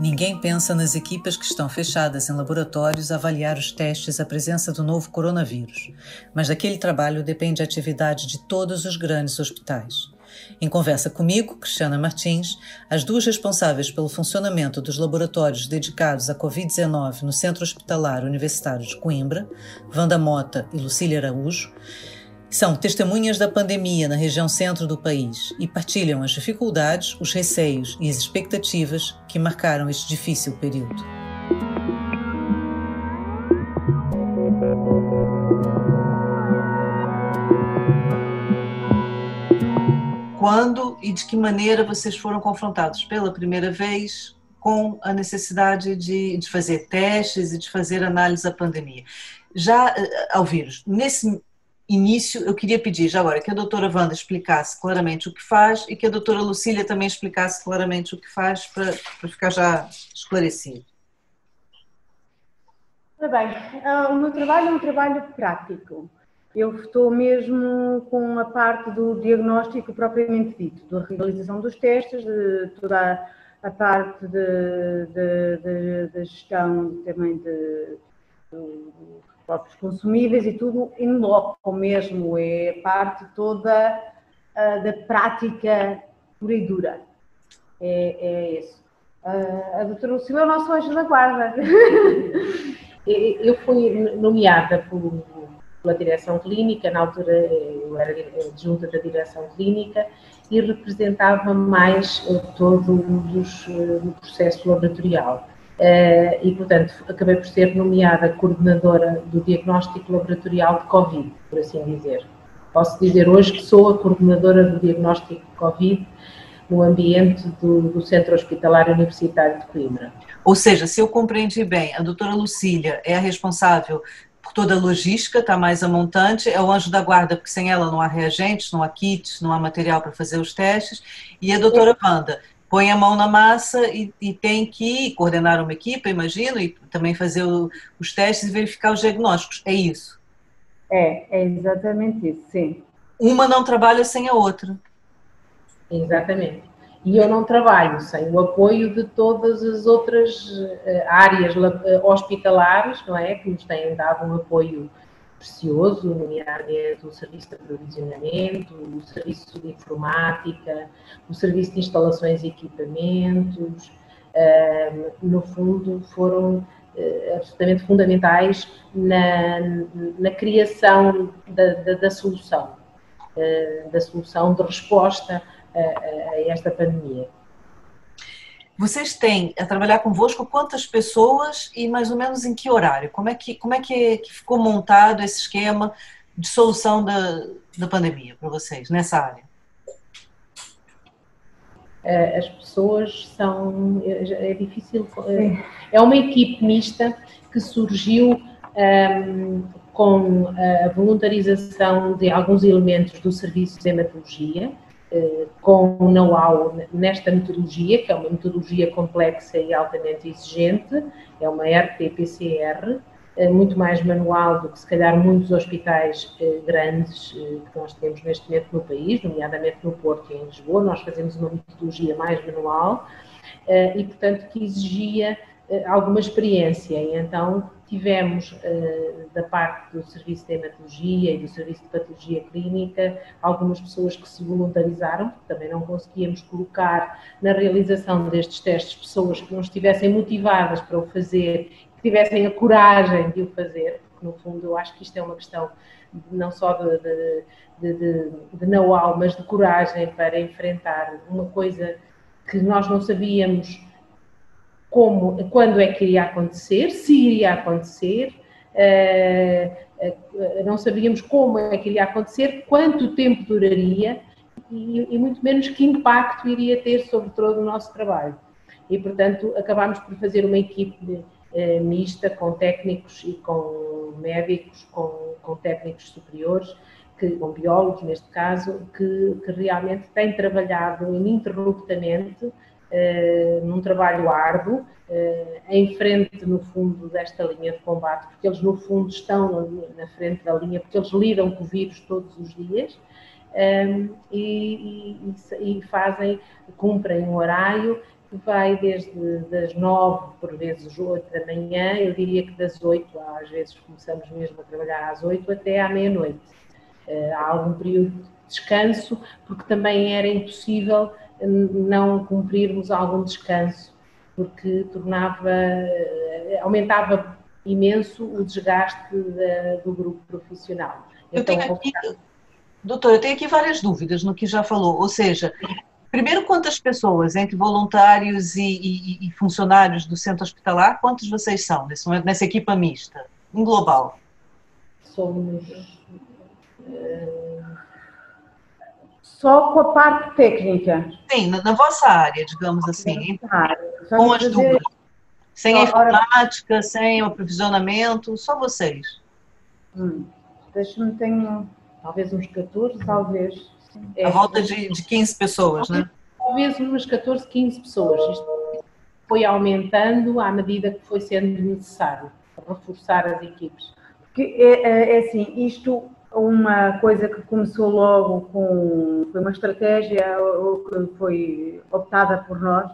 Ninguém pensa nas equipas que estão fechadas em laboratórios a avaliar os testes à presença do novo coronavírus, mas daquele trabalho depende a atividade de todos os grandes hospitais. Em conversa comigo, Cristiana Martins, as duas responsáveis pelo funcionamento dos laboratórios dedicados à Covid-19 no Centro Hospitalar Universitário de Coimbra, Wanda Mota e Lucília Araújo, são testemunhas da pandemia na região centro do país e partilham as dificuldades, os receios e as expectativas que marcaram este difícil período. Quando e de que maneira vocês foram confrontados pela primeira vez com a necessidade de, de fazer testes e de fazer análise da pandemia? Já eh, ao vírus, nesse início, eu queria pedir já agora que a doutora Wanda explicasse claramente o que faz e que a doutora Lucília também explicasse claramente o que faz para, para ficar já esclarecido. Ora bem, ah, o meu trabalho é um trabalho prático. Eu estou mesmo com a parte do diagnóstico propriamente dito, da realização dos testes, de toda a parte de, de, de, de gestão também de, próprios consumíveis e tudo em loco mesmo, é parte toda uh, da prática pura e dura. É, é isso. Uh, a doutora Lucila é o nosso anjo da guarda. eu fui nomeada por, pela direção clínica, na altura eu era adjunta da direção clínica e representava mais uh, todo o processo laboratorial. Eh, e, portanto, acabei por ser nomeada coordenadora do diagnóstico laboratorial de Covid, por assim dizer. Posso dizer hoje que sou a coordenadora do diagnóstico de Covid no ambiente do, do Centro Hospitalar Universitário de Coimbra. Ou seja, se eu compreendi bem, a doutora Lucília é a responsável por toda a logística, está mais a montante, é o anjo da guarda, porque sem ela não há reagentes, não há kits, não há material para fazer os testes, e a doutora Wanda põe a mão na massa e, e, tem que coordenar uma equipe, imagino, e também fazer o, os testes e verificar os diagnósticos. É isso? É, é exatamente isso, sim. Uma não trabalha sem a outra. Exatamente. E eu não trabalho sem o apoio de todas as outras eh, áreas eh, hospitalares, não é? Que nos têm dado um apoio precioso, nomeadamente o serviço de aprovisionamento, o serviço de informática, o serviço de instalações e equipamentos, no fundo foram eh, absolutamente fundamentais na, na criação da, da, da solução, eh, da solução de resposta a, a esta pandemia. Vocês têm a trabalhar convosco quantas pessoas e mais ou menos em que horário? Como é que, como é que, que ficou montado esse esquema de solução da, da pandemia para vocês nessa área? Eh, as pessoas são. É, é difícil. Eh, é uma equipe mista que surgiu um, ehm, com a voluntarização de alguns elementos do serviço de hematologia com know-how nesta metodologia, que é uma metodologia complexa e altamente exigente, é uma RT-PCR, eh, muito mais manual do que se calhar muitos hospitais eh, grandes que nós temos neste momento no país, nomeadamente no Porto e em Lisboa, nós fazemos uma metodologia mais manual e, portanto, que exigia alguma experiência. E então tivemos uh, da parte do Serviço de Hematologia e do Serviço de Patologia Clínica algumas pessoas que se voluntarizaram, porque também não conseguíamos colocar na realização destes testes pessoas que não estivessem motivadas para o fazer, que tivessem a coragem de o fazer, porque no fundo eu acho que isto é uma questão não só de, de, de, de know-how, mas de coragem para enfrentar uma coisa que nós não sabíamos como, quando é que iria acontecer, se iria acontecer, uh, uh, não sabíamos como é que iria acontecer, quanto tempo duraria e, e, muito menos que impacto iria ter sobre todo o nosso trabalho. E, portanto, acabámos por fazer uma equipe uh, mista com técnicos e com médicos, com, com técnicos superiores, que, com biólogos neste caso, que, que realmente têm trabalhado ininterruptamente num trabalho árduo, uh, em frente, no fundo, desta linha de combate, porque eles, no fundo, estão na frente da linha, porque eles lidam com o vírus todos os dias um, e, e, e, fazem, cumprem um horário que vai desde das nove, por vezes oito da manhã, eu diria que das oito, às vezes começamos mesmo a trabalhar às oito até à meia-noite. Uh, há algum período de descanso, porque também era impossível não cumprirmos algum descanso, porque tornava, eh, aumentava imenso o desgaste da, do grupo profissional. Eu então, tenho aqui, doutor, eu tenho aqui várias dúvidas no que já falou, ou seja, primeiro quantas pessoas entre voluntários e, e, e funcionários do centro hospitalar, quantos vocês são nesse momento, nessa equipa mista, em global? Somos... Uh só com a parte técnica. Sim, na, na vossa área, digamos assim. Com as duas. Sem a informática, sem o aprovisionamento, só vocês. Hum, Deixa-me, tenho talvez uns 14, talvez. É. A volta de, de 15 pessoas, né? Talvez umas 14, 15 pessoas. Isto foi aumentando à medida que foi sendo necessário reforçar as equipes. Porque é, é, é assim, isto uma coisa que começou logo com foi uma estratégia que foi optada por nós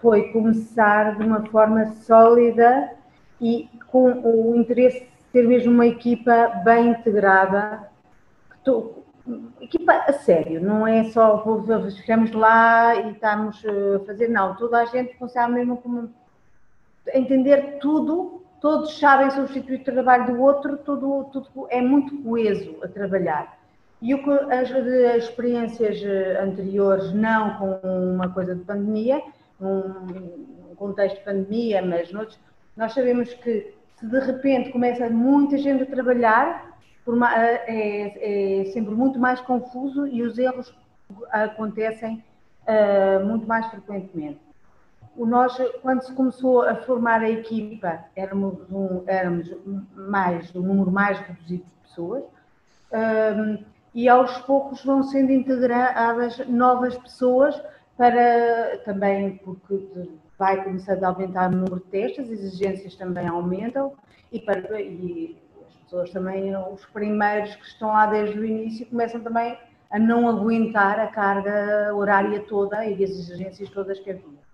foi começar de uma forma sólida e com o interesse de ter mesmo uma equipa bem integrada equipa a sério, não é só ficamos lá e estamos a fazer, não, toda a gente consegue mesmo como entender tudo todos sabem substituir o trabalho do outro, tudo, tudo é muito coeso a trabalhar. E o que as, as experiências eh, anteriores, não com uma coisa de pandemia, um contexto de pandemia, mas noutros, nós sabemos que se de repente começa muita gente a trabalhar, uma, eh, é, é, sempre muito mais confuso e os erros acontecem uh, muito mais frequentemente nós, quando se começou a formar a equipa, éramos, um, éramos mais, um número mais reduzido de pessoas, um, e aos poucos vão sendo integradas novas pessoas para também, porque vai começando a aumentar o número de testes, as exigências também aumentam, e, para, e as pessoas também, os primeiros que estão lá desde o início, começam também a não aguentar a carga horária toda e as exigências todas que havia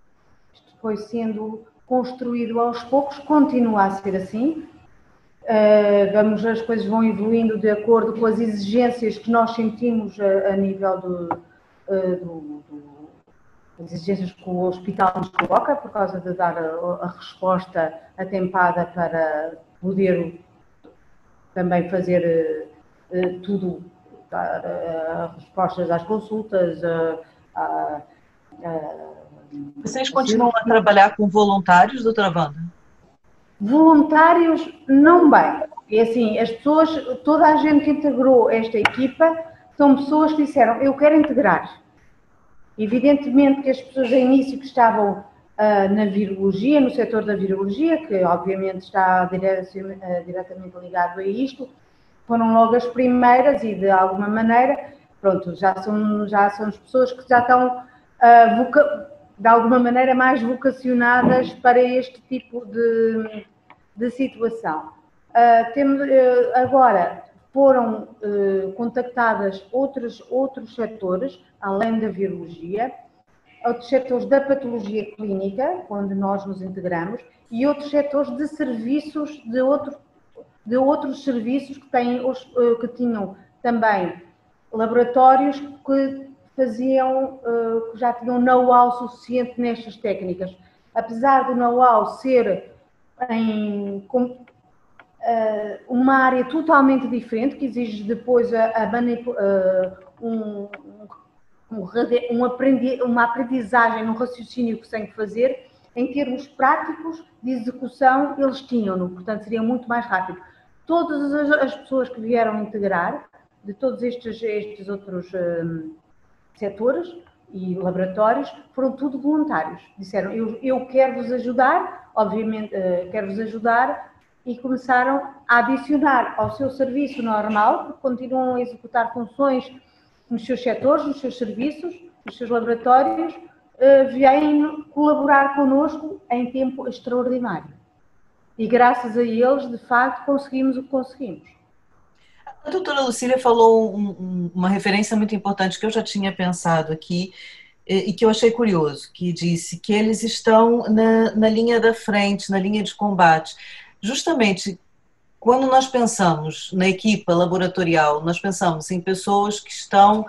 foi sendo construído aos poucos, continua a ser assim. Uh, vamos, as coisas vão evoluindo de acordo com as exigências que nós sentimos a, a nível do, uh, do, do, as exigências que o hospital nos coloca, por causa de dar a, a resposta atempada para poder também fazer uh, tudo, dar respostas às consultas, a, vocês continuam a trabalhar com voluntários, doutora Wanda? Voluntários, não bem. E assim, as pessoas, toda a gente que integrou esta equipa são pessoas que disseram, eu quero integrar. Evidentemente que as pessoas a início que estavam uh, na virologia, no setor da virologia, que obviamente está uh, diretamente ligado a isto, foram logo as primeiras e de alguma maneira, pronto, já são, já são as pessoas que já estão uh, de alguma maneira mais vocacionadas para este tipo de, de situação. Uh, temos, uh, agora foram uh, contactadas outros, outros setores, além da virologia, outros setores da patologia clínica, onde nós nos integramos, e outros setores de serviços, de, outro, de outros serviços que, têm, que tinham também laboratórios que faziam, uh, já tinham know-how suficiente nestas técnicas. Apesar do know-how ser em uh, uma área totalmente diferente, que exige depois a, a uh, um, um, um uma aprendizagem, um raciocínio que se tem que fazer, em termos práticos de execução, eles tinham-no, portanto seria muito mais rápido. Todas as, as, pessoas que vieram integrar, de todos estes, estes outros setores e laboratórios foram tudo voluntários. Disseram, eu, eu quero vos ajudar, obviamente, uh, quero vos ajudar, e começaram a adicionar ao seu serviço normal, porque continuam a executar funções nos seus setores, nos seus serviços, nos seus laboratórios, uh, vêm colaborar connosco em tempo extraordinário. E graças a eles, de facto, conseguimos o que conseguimos. A doutora Lucília falou um, um, uma referência muito importante que eu já tinha pensado aqui e que eu achei curioso, que disse que eles estão na, na linha da frente, na linha de combate. Justamente quando nós pensamos na equipa laboratorial, nós pensamos em pessoas que estão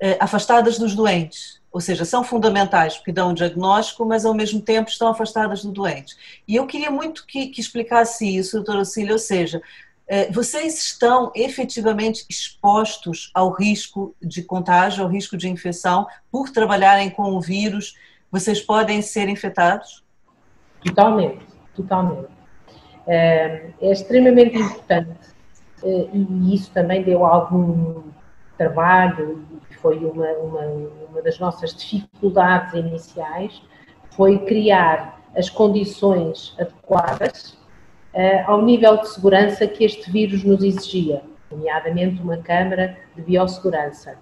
eh, afastadas dos doentes, ou seja, são fundamentais porque dão um diagnóstico, mas ao mesmo tempo estão afastadas do doente. E eu queria muito que, que explicasse isso, doutora Cília, ou seja, eh, vocês estão efetivamente expostos ao risco de contágio, ao risco de infecção, por trabalharem com o vírus? Vocês podem ser infectados? Totalmente, totalmente. Eh, é extremamente importante eh, e isso também deu algum trabalho e foi uma, uma, uma das nossas dificuldades iniciais, foi criar as condições adequadas ao nível de segurança que este vírus nos exigia, nomeadamente uma câmara de biossegurança,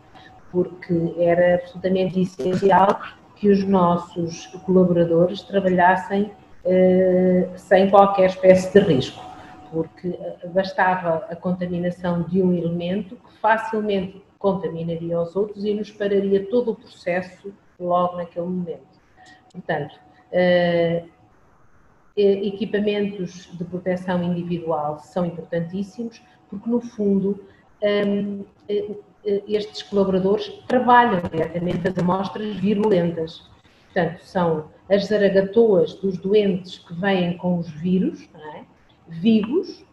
porque era absolutamente essencial que os nossos colaboradores trabalhassem uh, sem qualquer espécie de risco, porque eh, bastava a contaminação de um elemento que facilmente contaminaria os outros e nos pararia todo o processo logo naquele momento. Portanto, equipamentos de proteção individual são importantíssimos, porque no fundo hum, eh, eh, estes colaboradores trabalham diretamente as amostras virulentas. Portanto, são as zaragatoas dos doentes que vêm com os vírus, é? vivos,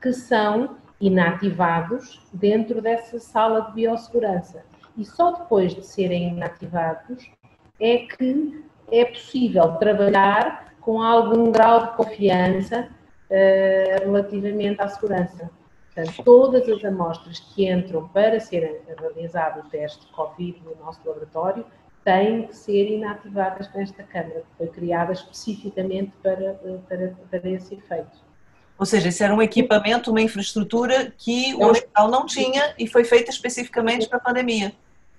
que são inativados dentro dessa sala de biossegurança. E só depois de serem inativados é que é possível trabalhar com algum grau de confiança uh, relativamente à segurança. Portanto, todas as amostras que entram para ser realizado o teste de Covid no nosso laboratório têm que ser inativadas nesta câmara, que foi criada especificamente para, eh, para, para esse efeito. Ou seja, esse era um equipamento, uma infraestrutura que o hospital não tinha e foi feita especificamente para a pandemia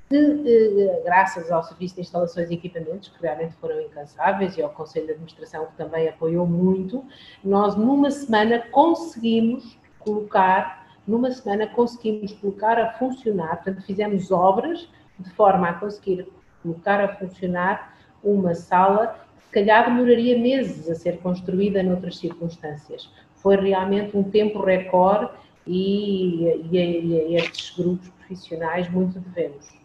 que, eh, graças ao Serviço de Instalações e Equipamentos, que realmente foram incansáveis, e ao Conselho de Administração, que também apoiou muito, nós numa semana conseguimos colocar, numa semana conseguimos colocar a funcionar, portanto fizemos obras de forma a conseguir colocar a funcionar uma sala que se calhar demoraria meses a ser construída noutras circunstâncias. Foi realmente um tempo recorde e, e, e a estes grupos profissionais muito devemos.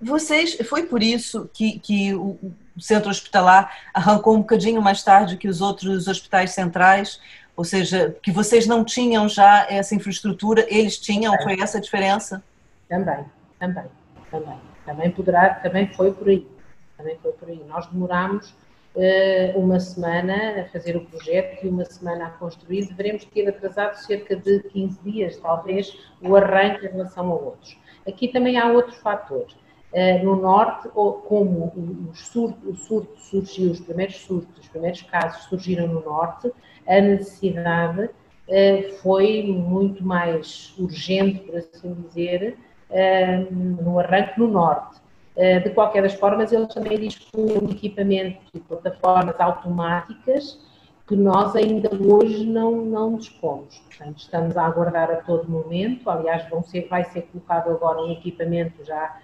Vocês, foi por isso que, que o centro hospitalar arrancou um bocadinho mais tarde que os outros hospitais centrais, ou seja, que vocês não tinham já essa infraestrutura, eles tinham, foi essa a diferença? Também, também, também. Também poderá, também foi por aí. Também foi por aí. Nós demorámos uh, uma semana a fazer o projeto e uma semana a construir. Deveremos ter atrasado cerca de 15 dias, talvez, o arranque em relação a outros. Aqui também há outro fator. Eh, no norte, como o surto, o surto surgiu, os primeiros surtos, os primeiros casos surgiram no norte, a necessidade eh, foi muito mais urgente, por assim dizer, eh, no arranque no norte. De qualquer das formas, eles também dispunham de equipamentos e plataformas automáticas que nós ainda hoje não, não dispomos. Portanto, estamos a aguardar a todo momento. Aliás, ser, vai ser colocado agora um equipamento já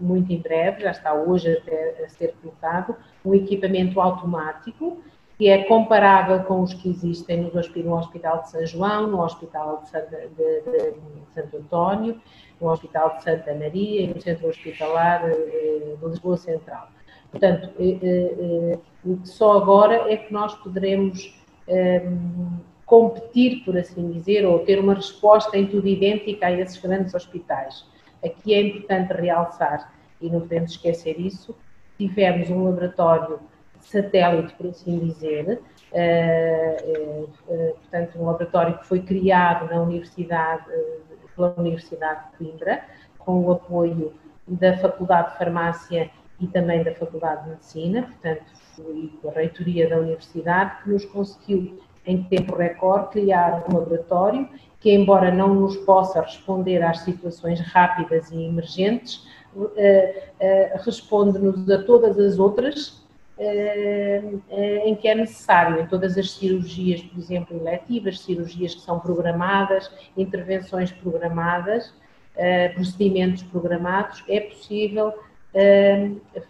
muito em breve, já está hoje até a ser colocado, um equipamento automático que é comparável com os que existem no Hospital de São João, no Hospital de, Santa, de, de, de Santo António, no Hospital de Santa Maria e no Centro Hospitalar eh, de Lisboa Central. Portanto, eh, eh, só agora é que nós poderemos competir, por assim dizer, ou ter uma resposta em tudo idêntica a esses grandes hospitais. Aqui é importante realçar, e não podemos esquecer isso, tivemos um laboratório satélite, por assim dizer, uh, uh, portanto, um laboratório que foi criado na Universidade, pela Universidade de Coimbra, com o apoio da Faculdade de Farmácia e também da Faculdade de Medicina, portanto, e a reitoria da Universidade, que nos conseguiu, em tempo recorde, criar um laboratório que, embora não nos possa responder às situações rápidas e emergentes, eh, eh, responde-nos a todas as outras em que é necessário, em todas as cirurgias, por exemplo, eletivas, cirurgias que são programadas, intervenções programadas, procedimentos programados, é possível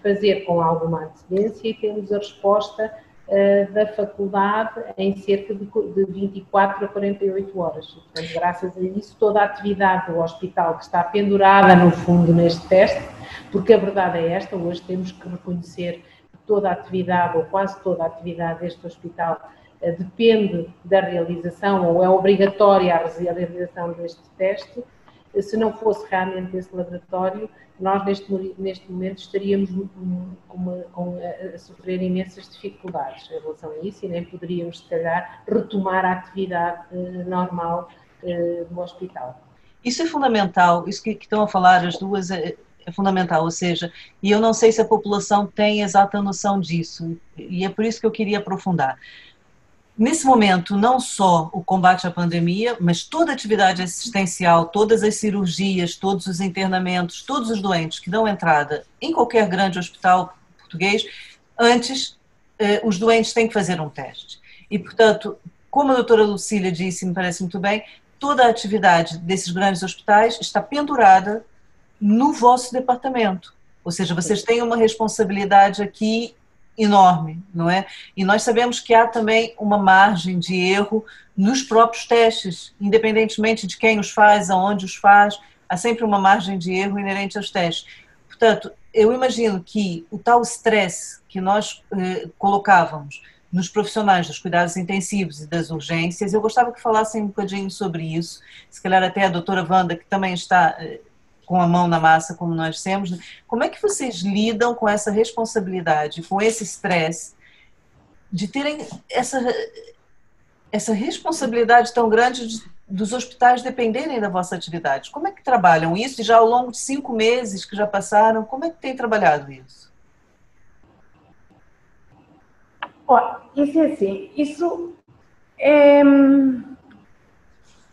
fazer com alguma antecedência e temos a resposta da faculdade em cerca de 24 a 48 horas. Portanto, graças a isso, toda a atividade do hospital que está pendurada, no fundo, neste teste, porque a verdade é esta, hoje temos que reconhecer que toda a atividade, ou quase toda a atividade deste hospital, depende da realização, ou é obrigatória a realização deste teste, se não fosse realmente esse laboratório, nós neste, neste momento estaríamos com, com, a sofrer imensas dificuldades em relação a isso e nem poderíamos, se calhar, retomar a atividade eh, normal eh, do hospital. Isso é fundamental, isso que, que estão a falar as duas é, é fundamental, ou seja, e eu não sei se a população tem exata noção disso, e é por isso que eu queria aprofundar nesse momento, não só o combate à pandemia, mas toda a atividade assistencial, todas as cirurgias, todos os internamentos, todos os doentes que dão entrada em qualquer grande hospital português, antes eh, os doentes têm que fazer um teste. E, portanto, como a doutora Lucília disse, me parece muito bem, toda a atividade desses grandes hospitais está pendurada no vosso departamento. Ou seja, vocês têm uma responsabilidade aqui enorme, não é? E nós sabemos que há também uma margem de erro nos próprios testes, independentemente de quem os faz, aonde os faz, há sempre uma margem de erro inerente aos testes. Portanto, eu imagino que o tal stress que nós eh, colocávamos nos profissionais dos cuidados intensivos e das urgências, eu gostava que falassem um bocadinho sobre isso, se calhar até a doutora Wanda, que também está eh, com a mão na massa como nós temos. Né? Como é que vocês lidam com essa responsabilidade, com esse estresse de terem essa essa responsabilidade tão grande de, dos hospitais dependerem da vossa atividade? Como é que trabalham isso? E já ao longo de cinco meses que já passaram, como é que tem trabalhado isso? Ó, isso é assim, isso é hum,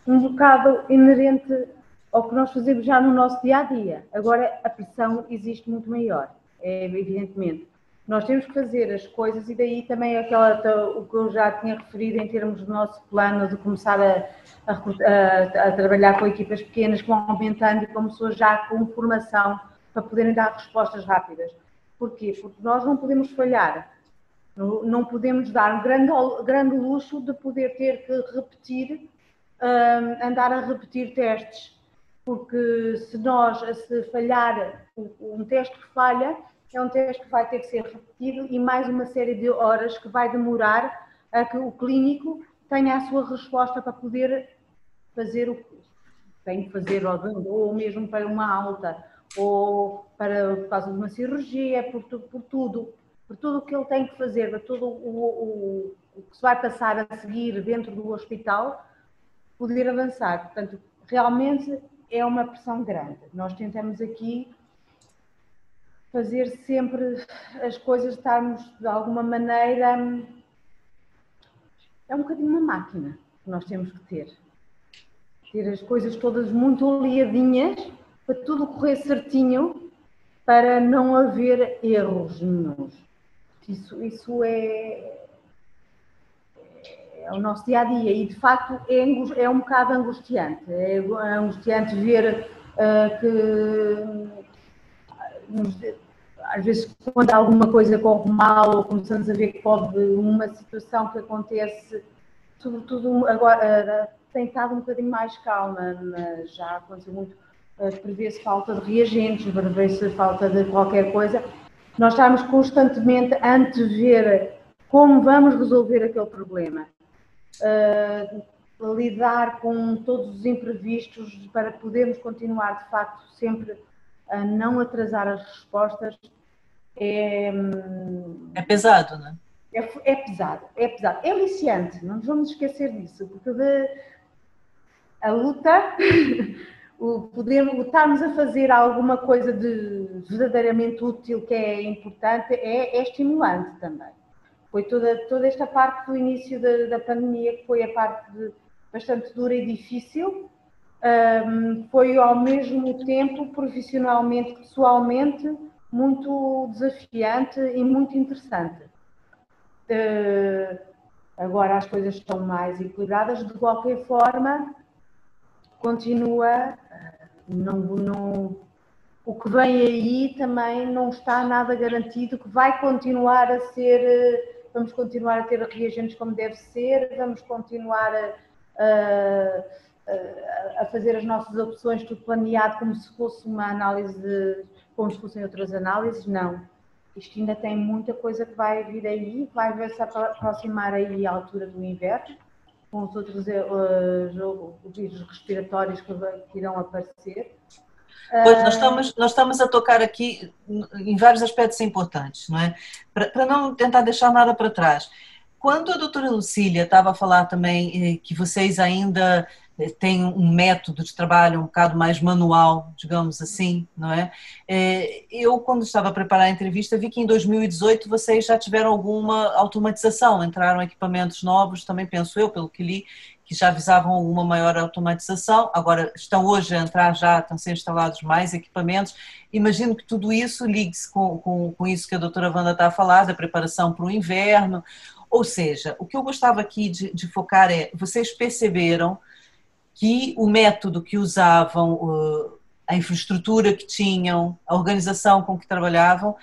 um bocado inerente ao que nós fazemos já no nosso dia a dia. Agora a pressão existe muito maior, é, evidentemente. Nós temos que fazer as coisas e daí também aquela, o que eu já tinha referido em termos do nosso plano de começar a, a, a, trabalhar com equipas pequenas que vão aumentando e com pessoas já com formação para poderem dar respostas rápidas. Porquê? Porque nós não podemos falhar, não, podemos dar um grande, grande luxo de poder ter que repetir, um, andar a repetir testes porque se nós, se falhar um teste que falha, é um teste que vai ter que ser repetido e mais uma série de horas que vai demorar a que o clínico tenha a sua resposta para poder fazer o que tem que fazer, ou mesmo para uma alta, ou para, de uma cirurgia, por, por tudo, por tudo o que ele tem que fazer, por tudo o, o, o que se vai passar a seguir dentro do hospital, poder avançar. Portanto, realmente é uma pressão grande. Nós tentamos aqui fazer sempre as coisas, estarmos de alguma maneira. É um bocadinho uma máquina que nós temos que ter. Ter as coisas todas muito alinhadinhas, para tudo correr certinho, para não haver erros nenhums. Isso, isso é, é o nosso dia a dia e de facto é, é um bocado angustiante. É angustiante ver uh, que às vezes quando alguma coisa corre mal ou começamos a ver que pode uma situação que acontece, sobretudo agora uh, tem estado um bocadinho mais calma, mas já aconteceu muito, uh, prevê-se falta de reagentes, prevê-se falta de qualquer coisa. Nós estamos constantemente a antever como vamos resolver aquele problema uh, lidar com todos os imprevistos para podermos continuar, de facto, sempre a não atrasar as respostas é. É pesado, não é? É, é pesado, é pesado. É aliciante, não nos vamos esquecer disso, porque de, a luta, o poder estarmos a fazer alguma coisa de verdadeiramente útil que é importante, é, é estimulante também foi toda, toda esta parte do início da, da pandemia, que foi a parte de, bastante dura e difícil, um, foi ao mesmo tempo, profissionalmente, pessoalmente, muito desafiante e muito interessante. Uh, agora as coisas estão mais equilibradas, de qualquer forma, continua, não, não, o que vem aí também não está nada garantido, que vai continuar a ser, vamos continuar a ter reagentes como deve ser, vamos continuar a, a, a fazer as nossas opções tudo planeado como se fosse uma análise, como se fossem outras análises, não isto ainda tem muita coisa que vai vir aí, vai ver-se aproximar aí a altura do inverno, com os outros uh, vírus respiratórios que, que irão aparecer. Pois, nós estamos, nós estamos a tocar aqui em vários aspectos importantes, não é? Para, não tentar deixar nada para trás. Quando a doutora Lucília estava a falar também eh, que vocês ainda eh, tem um método de trabalho um bocado mais manual, digamos assim, não é? Eh, eu, quando estava a preparar a entrevista, vi que em 2018 vocês já tiveram alguma automatização, entraram equipamentos novos, também penso eu, pelo que li, que já visavam alguma maior automatização, agora estão hoje a entrar já, estão sendo instalados mais equipamentos. Imagino que tudo isso ligue-se com, com, com isso que a doutora Wanda está a falar, da preparação para o inverno, ou seja, o que eu gostava aqui de, de focar é, vocês perceberam que o método que usavam, a infraestrutura que tinham, a organização com que trabalhavam,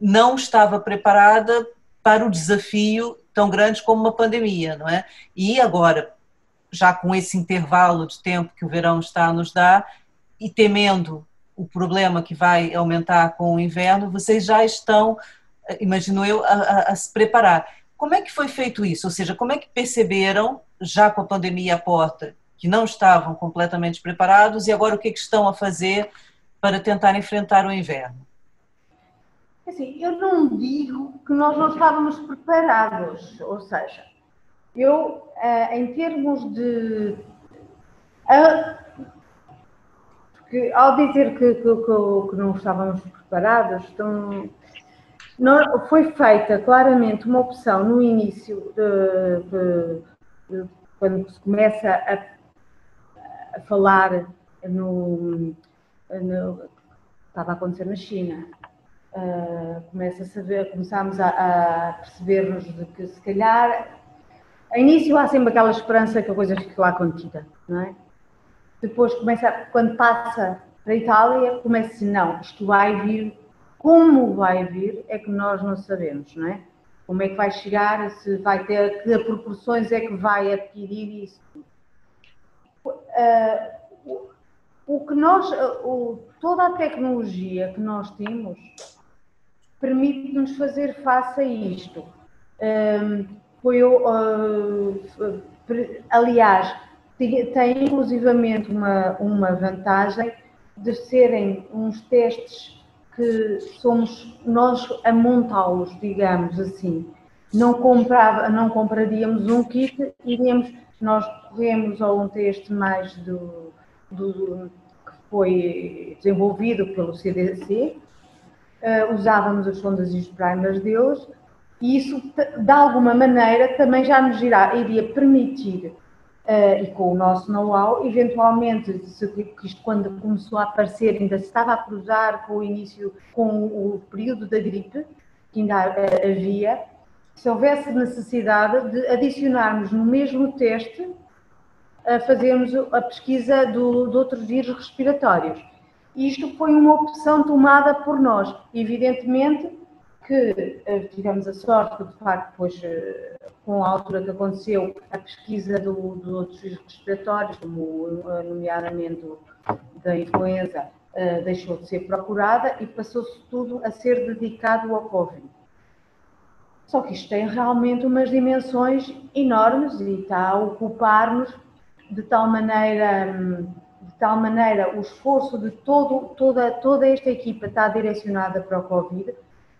não estava preparada para o desafio tão grande como uma pandemia, não é? E agora, já com esse intervalo de tempo que o verão está a nos dar e temendo o problema que vai aumentar com o inverno, vocês já estão, imagino eu, a, a, a se preparar. Como é que foi feito isso? Ou seja, como é que perceberam, já com a pandemia à porta, que não estavam completamente preparados e agora o que, é que estão a fazer para tentar enfrentar o inverno? Assim, eu não digo que nós não estávamos preparados, ou seja, eu, eh, em termos de. Porque ao dizer que, que, que não estávamos preparados, então, não, foi feita claramente uma opção no início, de, de, de, quando se começa a a falar no, no estava a acontecer na China. Uh, começa a saber, começámos a, a perceber-nos de que se calhar a início há sempre aquela esperança que a coisa fique lá contida, não é? Depois começa, quando passa para a Itália, começa-se, não, isto vai vir, como vai vir é que nós não sabemos, não é? Como é que vai chegar, se vai ter, que proporções é que vai adquirir isso uh, o, que nós, o, toda a tecnologia que nós temos permite-nos fazer face a isto. Um, foi, uh, aliás, tem inclusivamente uma, uma vantagem de serem uns testes que somos nós a montá-los, digamos assim. Não, comprava, não compraríamos um kit, iríamos nós corremos a um teste mais do, do que foi desenvolvido pelo CDC, uh, eh, usávamos as sondas e os primers deles, e isso, de alguma maneira, também já nos irá, iria permitir, uh, e com o nosso know-how, eventualmente, se, isto quando começou a aparecer, ainda se estava a cruzar com o início, com o período da gripe, que ainda uh, havia, se houvesse necessidade de adicionarmos no mesmo teste, a fazermos a pesquisa do, de outros vírus respiratórios. Isto foi uma opção tomada por nós. Evidentemente que eh, tivemos a sorte de facto, depois, eh, com a altura que aconteceu, a pesquisa do, de outros respiratórios, como eh, nomeadamente da influenza, deixou de ser procurada e passou-se tudo a ser dedicado ao Covid. Só que isto tem realmente umas dimensões enormes e está a ocupar-nos de tal maneira, de tal maneira o esforço de todo, toda, toda esta equipa está direcionada para o Covid,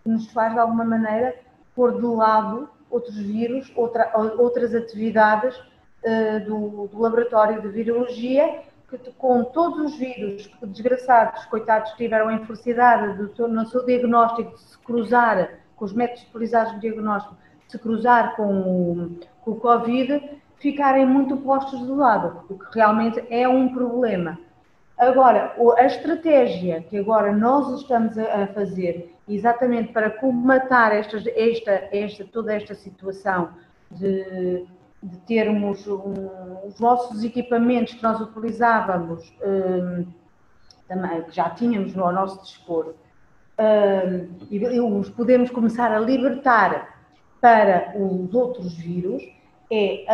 nos faz de alguma maneira pôr de lado outros vírus, outra, outras atividades uh, do, do, laboratório de virologia, que com todos os vírus desgraçados, coitados, que tiveram a infelicidade do, no seu diagnóstico de se cruzar com os métodos utilizados no diagnóstico, se cruzar com o, com o Covid, ficarem muito postos de lado, o que realmente é um problema. Agora, a estratégia que agora nós estamos a fazer, exatamente para combatar esta, esta, esta, toda esta situação de, de termos um, os nossos equipamentos que nós utilizávamos, um, também, que já tínhamos no nosso dispor, um, e os podemos começar a libertar para os outros vírus, é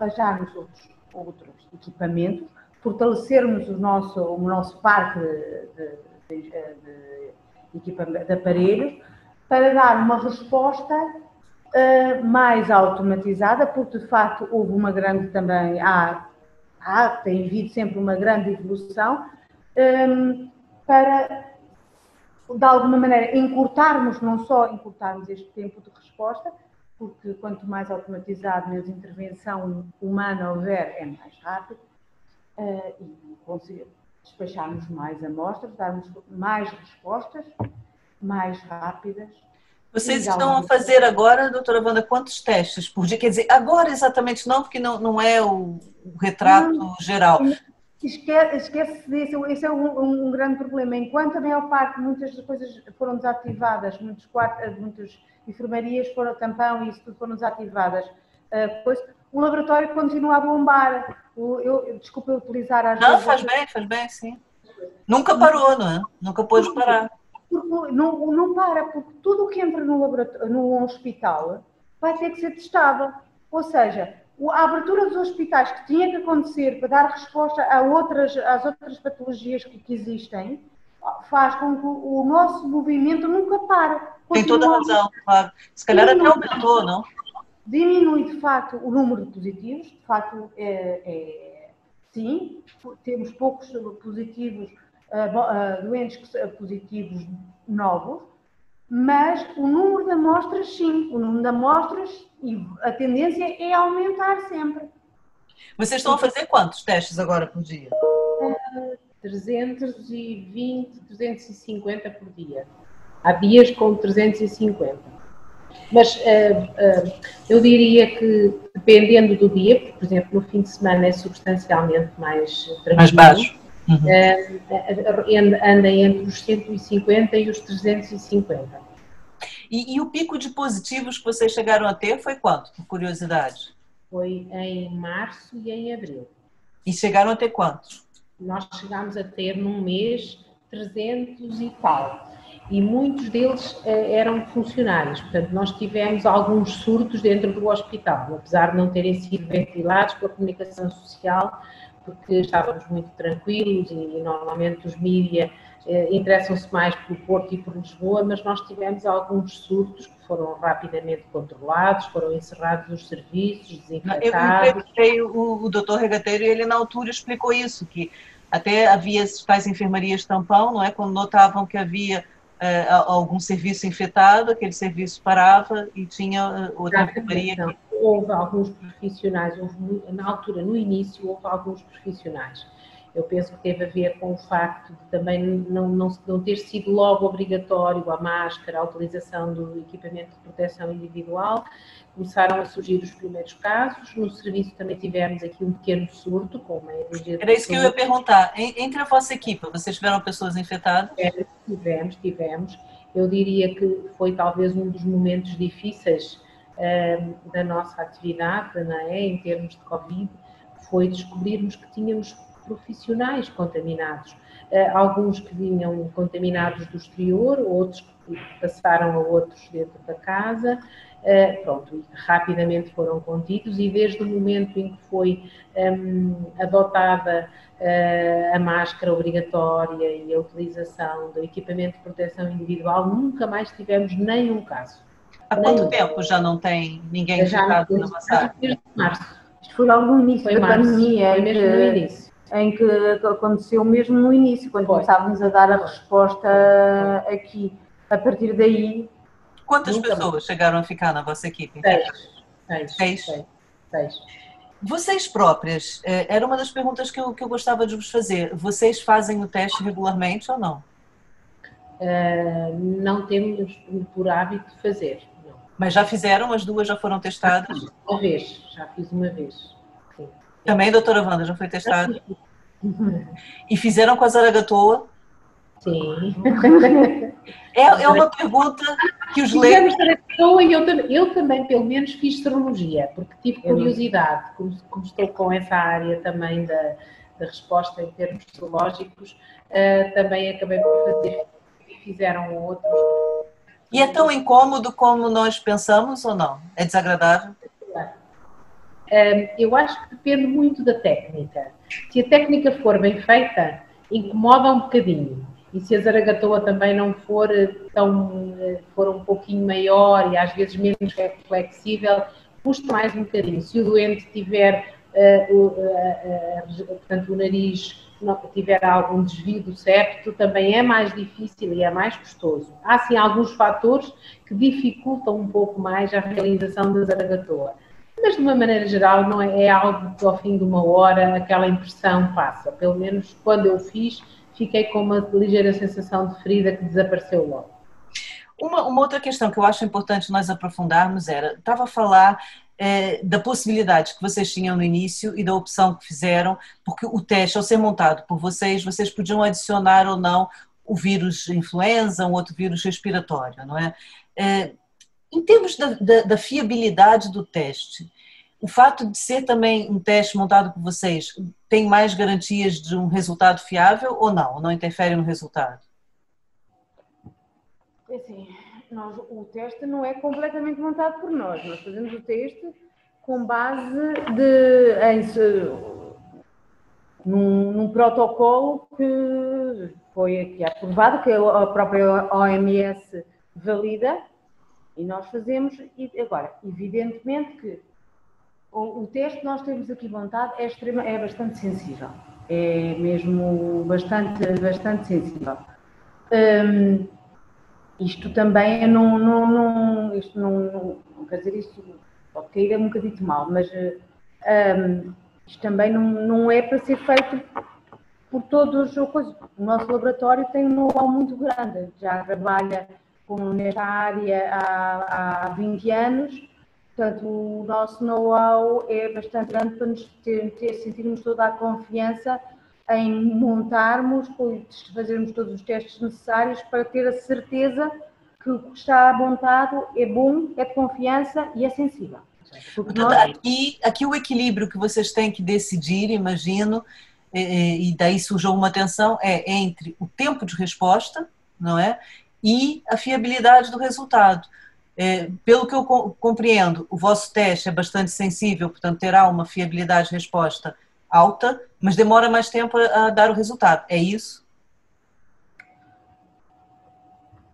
arranjarmos outros, outros equipamentos fortalecermos o nosso, o nosso parque de, de, de, de aparelhos para dar uma resposta uh, mais automatizada, porque de facto houve uma grande também, há, há tem havido sempre uma grande evolução, um, ehm, para de alguma maneira encurtarmos, não só encurtarmos este tempo de resposta, porque quanto mais automatizado, menos intervenção humana houver, é mais rápido, uh, e conseguir despacharmos mais amostras, darmos mais respostas mais rápidas. Vocês estão a fazer agora, doutora Wanda, quantos testes por dia? Quer dizer, agora exatamente não, porque não, não é o, retrato não, geral. Esquece, esquece disso, esse é um, um, grande problema. Enquanto a maior parte, muitas das coisas foram desativadas, muitos quartos, muitas enfermarias foram tampão e isso tudo foram desativadas, uh, pois, o laboratório continua a bombar. Eu, eu, desculpa eu utilizar as. Não, faz bem, faz bem, sim. Nunca parou, não é? Nunca pôde parar. Não, não para, porque tudo o que entra no, laboratório, no hospital vai ter que ser testado. Ou seja, a abertura dos hospitais que tinha que acontecer para dar resposta a outras, às outras patologias que, que existem faz com que o, nosso movimento nunca pare. Tem toda a razão, claro. Se calhar até aumentou, não? Diminui de facto o número de positivos, de facto, é, é sim, temos poucos positivos, uh, uh, doentes positivos novos, mas o número de amostras, sim, o número de amostras e a tendência é aumentar sempre. Vocês estão a fazer quantos testes agora por dia? Uh, 320, 350 por dia. Há dias com 350. Mas uh, uh, eu diria que, dependendo do dia, porque, por exemplo, no fim de semana é substancialmente mais tranquilo. Mais baixo. Uhum. Uh, anda entre os 150 e os 350. E, e, o pico de positivos que vocês chegaram a ter foi quanto, por curiosidade? Foi em março e em abril. E chegaram a ter quantos? Nós chegámos a ter num mês 300 e tal e muitos deles eh, eram funcionários. Portanto, nós tivemos alguns surtos dentro do hospital, apesar de não terem sido ventilados pela comunicação social, porque estávamos muito tranquilos e, normalmente os mídias eh, interessam-se mais pelo Porto e por Lisboa, mas nós tivemos alguns surtos que foram rapidamente controlados, foram encerrados os serviços, desinfetados. Eu entrevistei o, o doutor Regateiro e ele na altura explicou isso, que até havia tais enfermarias tampão, não é? Quando notavam que havia uh, algum serviço infectado, aquele serviço parava e tinha uh, outra enfermaria. Houve alguns profissionais, houve, na altura, no início, houve alguns profissionais. Eu penso que teve a ver com o facto de também não, não, não ter sido logo obrigatório a máscara, a utilização do equipamento de proteção individual, começaram a surgir os primeiros casos. No serviço também tivemos aqui um pequeno surto com média Era isso que eu ia perguntar. Entre a vossa equipa, vocês tiveram pessoas infectadas? É, tivemos, tivemos. Eu diria que foi talvez um dos momentos difíceis uh, da nossa atividade, não é? em termos de Covid, foi descobrirmos que tínhamos profissionais contaminados. Uh, alguns que vinham contaminados do exterior, outros que passaram a outros dentro da casa, Uh, pronto, rapidamente foram contidos e desde o momento em que foi um, adotada uh, a máscara obrigatória e a utilização do equipamento de proteção individual, nunca mais tivemos nenhum caso. Há quanto nenhum. tempo já não tem ninguém infectado na área? Desde março. Isto foi logo no início foi da março. pandemia. Foi mesmo no início. Em que aconteceu mesmo no início, quando foi. começávamos a dar a resposta aqui. A partir daí Quantas Nunca pessoas mais. chegaram a ficar na vossa equipe? Seis. Seis. Seis. Vocês próprias, eh, era uma das perguntas que eu, que eu gostava de vos fazer. Vocês fazem o teste regularmente ou não? Uh, não temos por hábito fazer. Não. Mas já fizeram? As duas já foram testadas? Uma vez, já fiz uma vez. Sim. Também, doutora Wanda, já foi testada? E fizeram com a Zaragatoa? Sim. É, é uma pergunta que os leigos... Eu, eu também, pelo menos, fiz serologia, porque tive curiosidade, como, como estou com essa área também da, da resposta em termos serológicos, uh, também acabei por fazer e fizeram outros. E é tão incômodo como nós pensamos ou não? É desagradável? Uh, eu acho que depende muito da técnica. Se a técnica for bem feita, incomoda um bocadinho. E se a zaragatoa também não for eh, tão, eh, for um pouquinho maior e às vezes menos flexível, custa mais um bocadinho. Se o doente tiver, uh, uh, uh, portanto, o nariz tiver algum desvio do septo, também é mais difícil e é mais custoso. Há sim alguns fatores que dificultam um pouco mais a realização da zaragatoa. Mas de uma maneira geral não é, é algo que ao fim de uma hora aquela impressão passa. Pelo menos quando eu fiz, fiquei com uma ligeira sensação de ferida que desapareceu logo. Uma, uma outra questão que eu acho importante nós aprofundarmos era, estava a falar é, da possibilidade que vocês tinham no início e da opção que fizeram, porque o teste, ao ser montado por vocês, vocês podiam adicionar ou não o vírus influenza, um outro vírus respiratório, não é? é em termos da, da, da, fiabilidade do teste, o fato de ser também um teste montado por vocês tem mais garantias de um resultado fiável ou não? Não interfere no resultado? É assim, nós, o teste não é completamente montado por nós. Nós fazemos o teste com base de, em, num, num, protocolo que foi aqui aprovado, que a própria OMS valida, e nós fazemos. E agora, evidentemente que o, o teste que nós temos aqui montado é, extrema, é bastante sensível. É mesmo bastante, bastante sensível. Um, isto também é não, não, não, isto não, não, não quer dizer isto, pode cair um bocadinho mal, mas um, isto também não, não é para ser feito por todos os coisas. O nosso laboratório tem um know-how muito grande, já trabalha com, nesta área há, há 20 anos, portanto o nosso know-how é bastante grande para nos ter, ter, sentirmos toda a confiança em montarmos, fazermos todos os testes necessários para ter a certeza que o que está montado é bom, é de confiança e é sensível. Portanto, nós... aqui, aqui o equilíbrio que vocês têm que decidir, imagino, e, e daí surgiu uma tensão, é entre o tempo de resposta, não é? E a fiabilidade do resultado. É, pelo que eu compreendo, o vosso teste é bastante sensível, portanto terá uma fiabilidade de resposta alta, mas demora mais tempo a dar o resultado. É isso?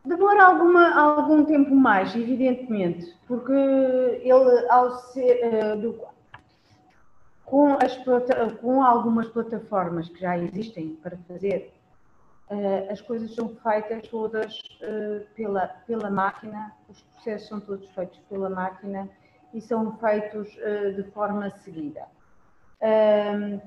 Demora alguma, algum tempo mais, evidentemente, porque ele, ao ser. Uh, do, com, as, com algumas plataformas que já existem para fazer, as coisas são feitas todas uh, pela, pela máquina, os processos são todos feitos pela máquina e são feitos de forma seguida. Um,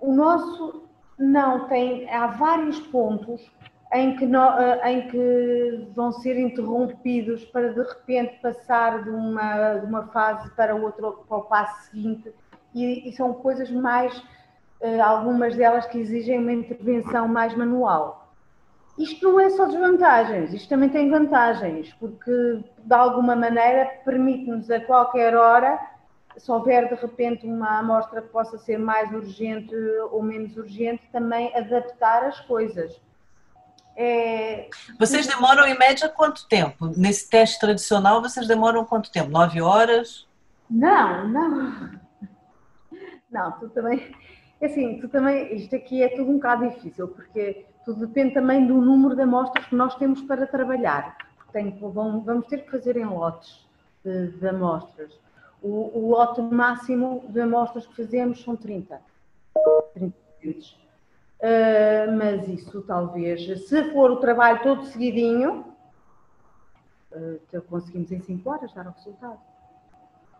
o nosso não tem, há vários pontos em que, eh, em que vão ser interrompidos para de repente passar de uma, de uma fase para, outro, para o passo seguinte, e, e são coisas mais, eh, algumas delas que exigem uma intervenção mais manual. Isto não é só desvantagens, isto também tem vantagens, porque de alguma maneira permite-nos a qualquer hora se houver de repente uma amostra que possa ser mais urgente ou menos urgente, também adaptar as coisas. É... Vocês demoram em média quanto tempo? Nesse teste tradicional, vocês demoram quanto tempo? Nove horas? Não, não. Não, tu também. Assim, tu também. Isto aqui é tudo um bocado difícil, porque tudo depende também do número de amostras que nós temos para trabalhar. Tem, vamos ter que fazer em lotes de, de amostras. O, o lote máximo de amostras que fazemos são 30. 30 minutos. Uh, mas isso talvez, se for o trabalho todo seguidinho, uh, conseguimos em 5 horas dar o resultado.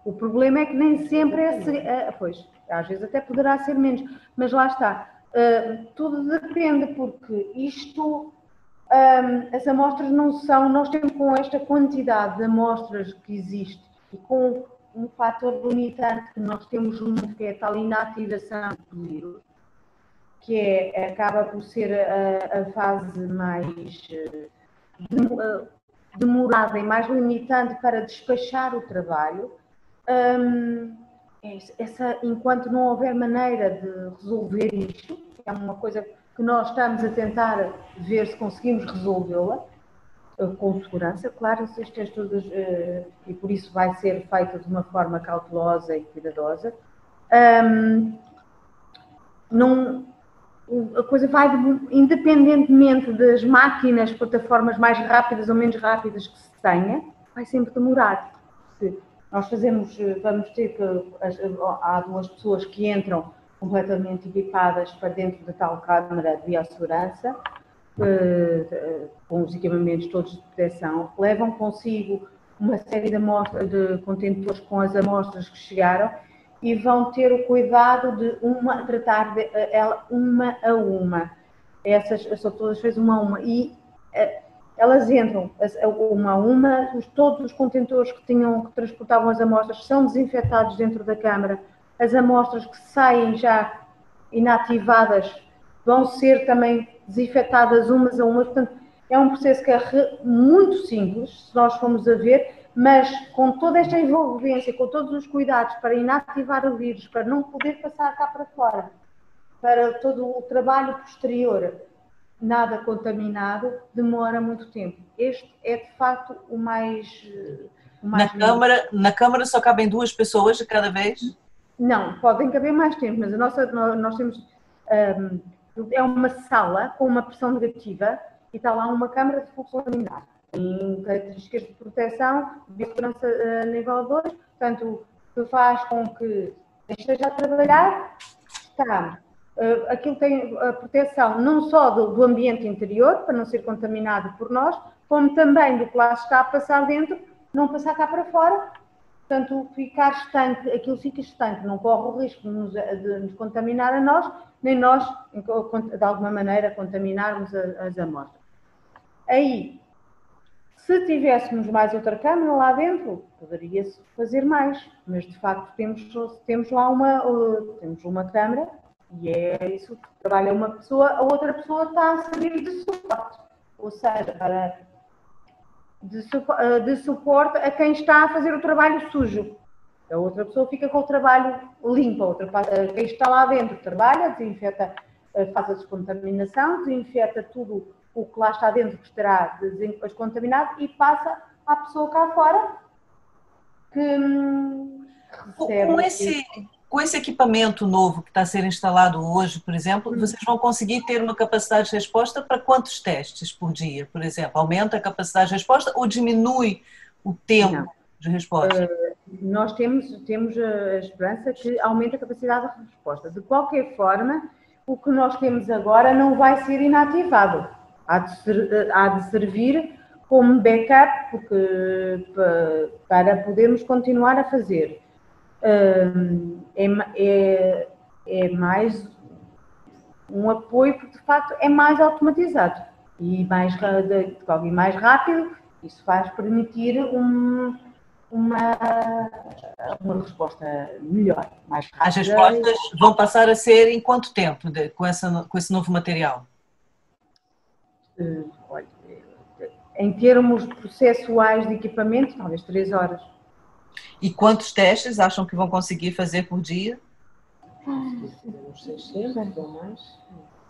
O problema é que nem sempre é. Uh, pois, às vezes até poderá ser menos, mas lá está. Uh, tudo depende, porque isto, um, as amostras não são. Nós temos com esta quantidade de amostras que existe e com um fator limitante que nós temos muito, que é a tal inativação do vírus. que é, acaba por ser a, a fase mais eh, demorada e mais limitante para despachar o trabalho, um, essa, enquanto não houver maneira de resolver isto, é uma coisa que nós estamos a tentar ver se conseguimos resolvê-la, eh, com segurança, claro, estas estudos, uh, e por isso vai ser feita de uma forma cautelosa e cuidadosa. Um, não, a coisa vai, independentemente das máquinas, plataformas mais rápidas ou menos rápidas que se tenha, vai sempre demorar. Se nós fazemos, eh, vamos ter que, há duas pessoas que entram completamente equipadas para dentro da tal câmara de biossegurança, eh, eh, com os equipamentos todos de proteção, levam consigo uma série de, amostras, de contentores com as amostras que chegaram e vão ter o cuidado de uma, tratar de, eh, ela uma a uma. Essas são todas feitas uma a uma. E elas entram uma a uma, os, todos os contentores que tinham, que transportavam as amostras são desinfetados dentro da câmara. As amostras que saem já inativadas vão ser também desinfetadas umas a umas. Portanto, é um processo que é muito simples, se nós formos a ver, mas com toda esta envolvência, com todos os cuidados para inativar o vírus, para não poder passar cá para fora, para todo o trabalho posterior, nada contaminado, demora muito tempo. Este é de facto o mais. O mais na, câmara, na Câmara só cabem duas pessoas de cada vez? Não, podem caber mais tempo, mas a nossa, nós, temos. Um, é uma sala com uma pressão negativa e está lá uma câmara de fluxo laminar em características de proteção, de segurança a uh, nível 2, portanto, que faz com que esteja a trabalhar, está. Uh, aquilo tem a proteção não só do, do, ambiente interior, para não ser contaminado por nós, como também do que lá está a passar dentro, não passar cá para fora. Portanto, ficar estanque, aquilo fica estanque, não corre o risco de nos, de nos contaminar a nós, nem nós, de alguma maneira, contaminarmos as amostras. Aí, se tivéssemos mais outra câmara lá dentro, poderia-se fazer mais, mas de facto temos, temos lá uma, temos uma câmara e é isso que trabalha uma pessoa, a outra pessoa está a servir de suporte, ou seja, para de, de suporte a quem está a fazer o trabalho sujo. A outra pessoa fica com o trabalho limpo, a outra, quem está lá dentro trabalha, desinfeta, faz a descontaminação, desinfeta tudo o que lá está dentro que estará descontaminado e passa à pessoa cá fora que hum, recebe. Com esse, com esse equipamento novo que está a ser instalado hoje, por exemplo, hum. vocês vão conseguir ter uma capacidade de resposta para quantos testes por dia, por exemplo? Aumenta a capacidade de resposta ou diminui o tempo Não. de resposta? Uh, nós temos, temos a esperança que aumente a capacidade de resposta. De qualquer forma, o que nós temos agora não vai ser inativado há de, ser, há de servir como backup porque, para podermos continuar a fazer. Hum, é, é, é mais um apoio porque de facto é mais automatizado e mais, e mais rápido, isso faz permitir um, uma, uma resposta melhor, mais rápida. As respostas vão passar a ser em quanto tempo de, com, essa, com esse novo material? olha, em termos processuais de equipamento, talvez três horas. E quantos testes acham que vão conseguir fazer por dia? Uns 600 ou mais.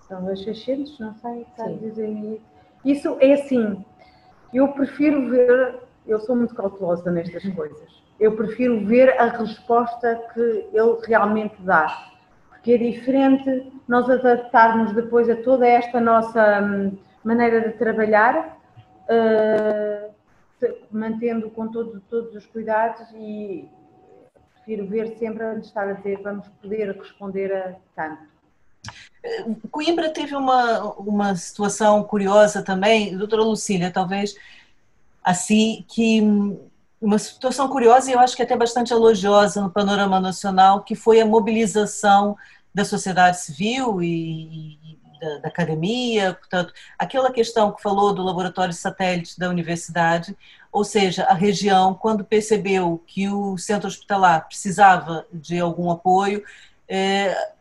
Talvez 600, não sei, está a dizer. Isso é assim, eu prefiro ver, eu sou muito cautelosa nestas coisas, eu prefiro ver a resposta que ele realmente dá. Porque é diferente nós adaptarmos depois a toda esta nossa hum, maneira de trabalhar, uh, mantendo com todo, todos os cuidados e prefiro ver sempre antes de estar a dizer vamos poder responder a tanto. Coimbra teve uma, uma situação curiosa também, doutora Lucília, talvez assim, que uma situação curiosa e eu acho que até bastante elogiosa no panorama nacional, que foi a mobilização da sociedade civil e, da, da, academia, portanto, aquela questão que falou do laboratório satélite da universidade, ou seja, a região, quando percebeu que o centro hospitalar precisava de algum apoio, é,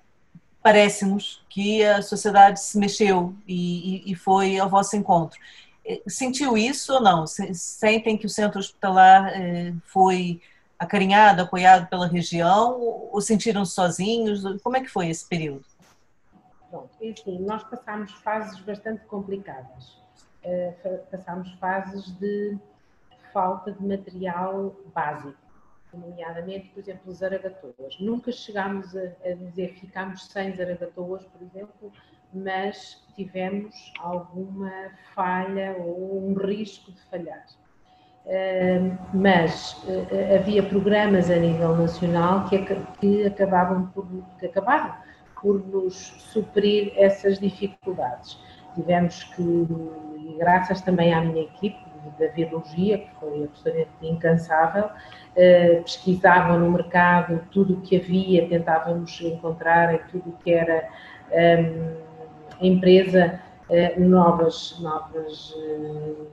parece-nos que a sociedade se mexeu e, e, e, foi ao vosso encontro. Eh, sentiu isso ou não? Sentem que o centro hospitalar eh, foi acarinhado, apoiado pela região ou sentiram sozinhos? Como é que foi esse período? Pronto, é assim, nós passámos fases bastante complicadas. Uh, passámos fases de falta de material básico nomeadamente, por exemplo, zaragatoas. Nunca chegámos a, a dizer ficámos sem zaragatoas, por exemplo, mas tivemos alguma falha ou um risco de falhar. Uh, mas uh, havia programas a nível nacional que, que, acabavam por, que acabaram por nos suprir essas dificuldades. Tivemos que, graças também à minha equipe da virologia, que foi absolutamente incansável, eh, pesquisavam no mercado tudo o que havia, tentávamos encontrar em tudo o que era um, empresa uh, novas, novas, uh,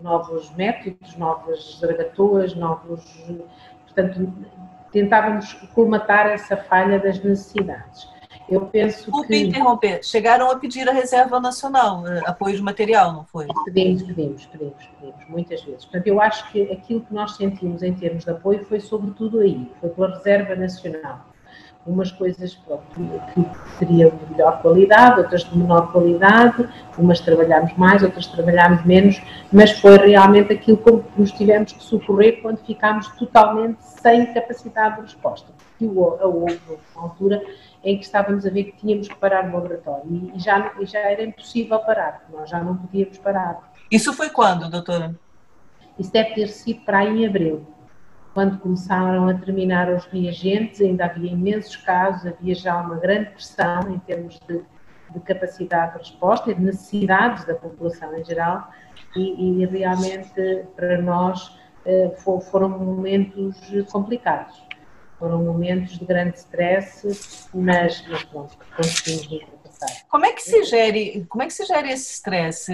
novos métodos, novas zaragatoas, novos. Portanto, tentávamos colmatar essa falha das necessidades. Eu penso Desculpe que... interromper. Chegaram a pedir a Reserva Nacional, eh, apoio de material, não foi? Pedimos, pedimos, pedimos, pedimos, muitas vezes. Portanto, eu acho que aquilo que nós sentimos em termos de apoio foi sobretudo aí, foi pela Reserva Nacional. Umas coisas pronto, que teriam de melhor qualidade, outras de menor qualidade, umas trabalhámos mais, outras trabalhámos menos, mas foi realmente aquilo que nos tivemos que socorrer quando ficámos totalmente sem capacidade de resposta. E houve uma altura em que estávamos a ver que tínhamos que parar o laboratório e já, já era impossível parar, nós já não podíamos parar. Isso foi quando, doutora? Isso deve ter sido para aí em abril, quando começaram a terminar os reagentes, ainda havia imensos casos, havia já uma grande pressão em termos de, de capacidade de resposta e de necessidades da população em geral, e, e realmente para nós eh, foram momentos complicados foram momentos de grande stress, mas, mas pronto, conseguimos ultrapassar. Como é que se gere, como é que se gere esse stress?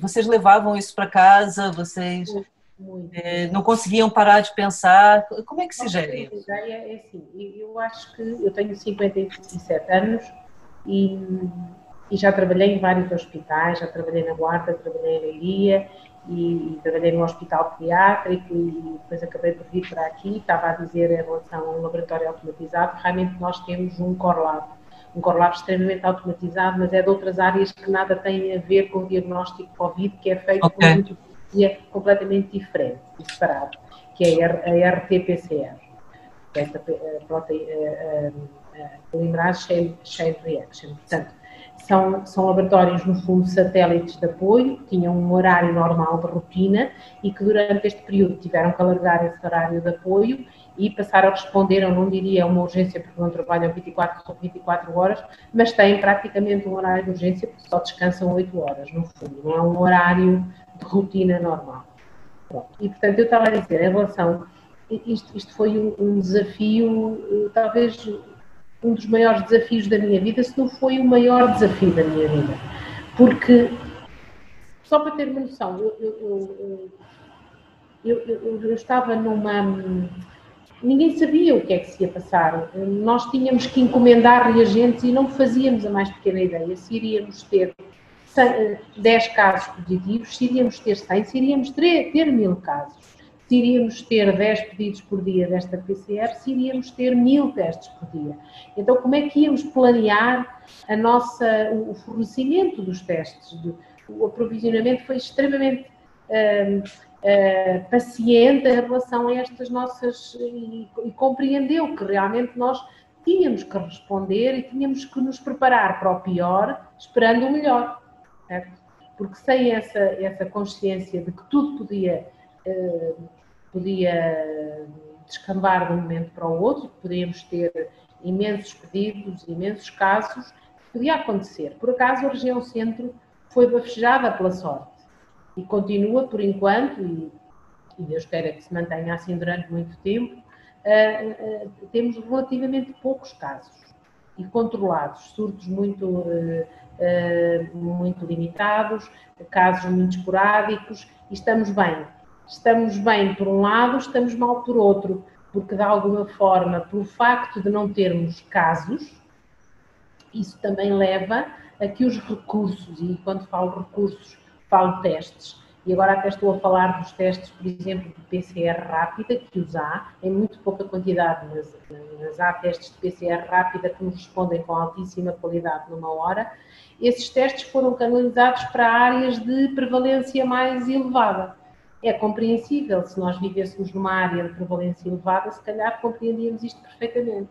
Vocês levavam isso para casa? Vocês é, não conseguiam parar de pensar? Como é que se gere isso? A ideia é assim, eu acho que eu tenho 57 anos e, e já trabalhei em vários hospitais, já trabalhei na Guarda, trabalhei em Leiria e, trabalhei no hospital pediátrico e depois acabei por vir para aqui. Estava a dizer em relação a um laboratório automatizado, realmente nós temos um Core Lab, um Core Lab extremamente automatizado, mas é de outras áreas que nada tem a ver com o diagnóstico Covid, que é feito okay. com metodologia completamente diferente e separado, que é a RT-PCR, esta proteína, polimerase chain, chain reaction. Portanto, são, são laboratórios, no fundo, satélites de apoio, tinham um horário normal de rotina e que durante este período tiveram que alargar esse horário de apoio e passaram a responder, eu não diria uma urgência porque não trabalham 24 24 horas, mas têm praticamente um horário de urgência porque só descansam 8 horas, no fundo, não é um horário de rotina normal. E, portanto, eu estava a dizer, em relação, isto, isto foi um, um desafio, eh, talvez um dos maiores desafios da minha vida, se não foi o maior desafio da minha vida. Porque, só para ter uma noção, eu, eu, eu, eu estava numa. Ninguém sabia o que é que se ia passar. Nós tínhamos que encomendar reagentes e não fazíamos a mais pequena ideia se iríamos ter 10 casos positivos, se iríamos ter 100, se iríamos ter, ter mil casos se iríamos ter 10 pedidos por dia desta PCR, se iríamos ter mil testes por dia. Então, como é que íamos planear a nossa, o fornecimento dos testes? O aprovisionamento foi extremamente uh, uh, paciente em relação a estas nossas. E, e compreendeu que realmente nós tínhamos que responder e tínhamos que nos preparar para o pior, esperando o melhor. Certo? Porque sem essa, essa consciência de que tudo podia. Uh, podia descambar de um momento para o outro, podíamos ter imensos pedidos, imensos casos, podia acontecer. Por acaso, a região centro foi bafejada pela sorte e continua por enquanto, e, e Deus queira que se mantenha assim durante muito tempo, uh, uh, temos relativamente poucos casos e controlados, surtos muito, uh, muito limitados, casos muito esporádicos, e estamos bem estamos bem por um lado, estamos mal por outro, porque de alguma forma, pelo facto de não termos casos, Isso também leva a que os recursos, e quando falo recursos, falo testes, e agora até estou a falar dos testes, por exemplo, de PCR rápida, que os há, em muito pouca quantidade, mas, mas há testes de PCR rápida que nos respondem com altíssima qualidade numa hora. Esses testes foram canalizados para áreas de prevalência mais elevada. É compreensível, se nós vivêssemos numa área de prevalência elevada, se calhar compreendíamos isto perfeitamente.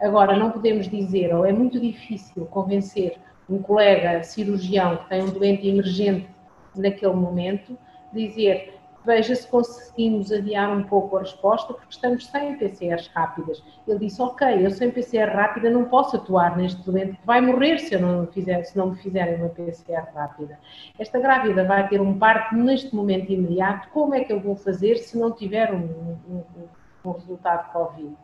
Agora, não podemos dizer, ou é muito difícil convencer um colega cirurgião que tem um doente emergente naquele momento, dizer veja se conseguimos adiar um pouco a resposta, porque estamos sem PCRs rápidas. Ele disse, ok, eu sem PCR rápida não posso atuar neste doente que vai morrer se, eu não fizer, se não me fizerem uma PCR rápida. Esta grávida vai ter um parto neste momento imediato, como é que eu vou fazer se não tiver um, um, um resultado Covid?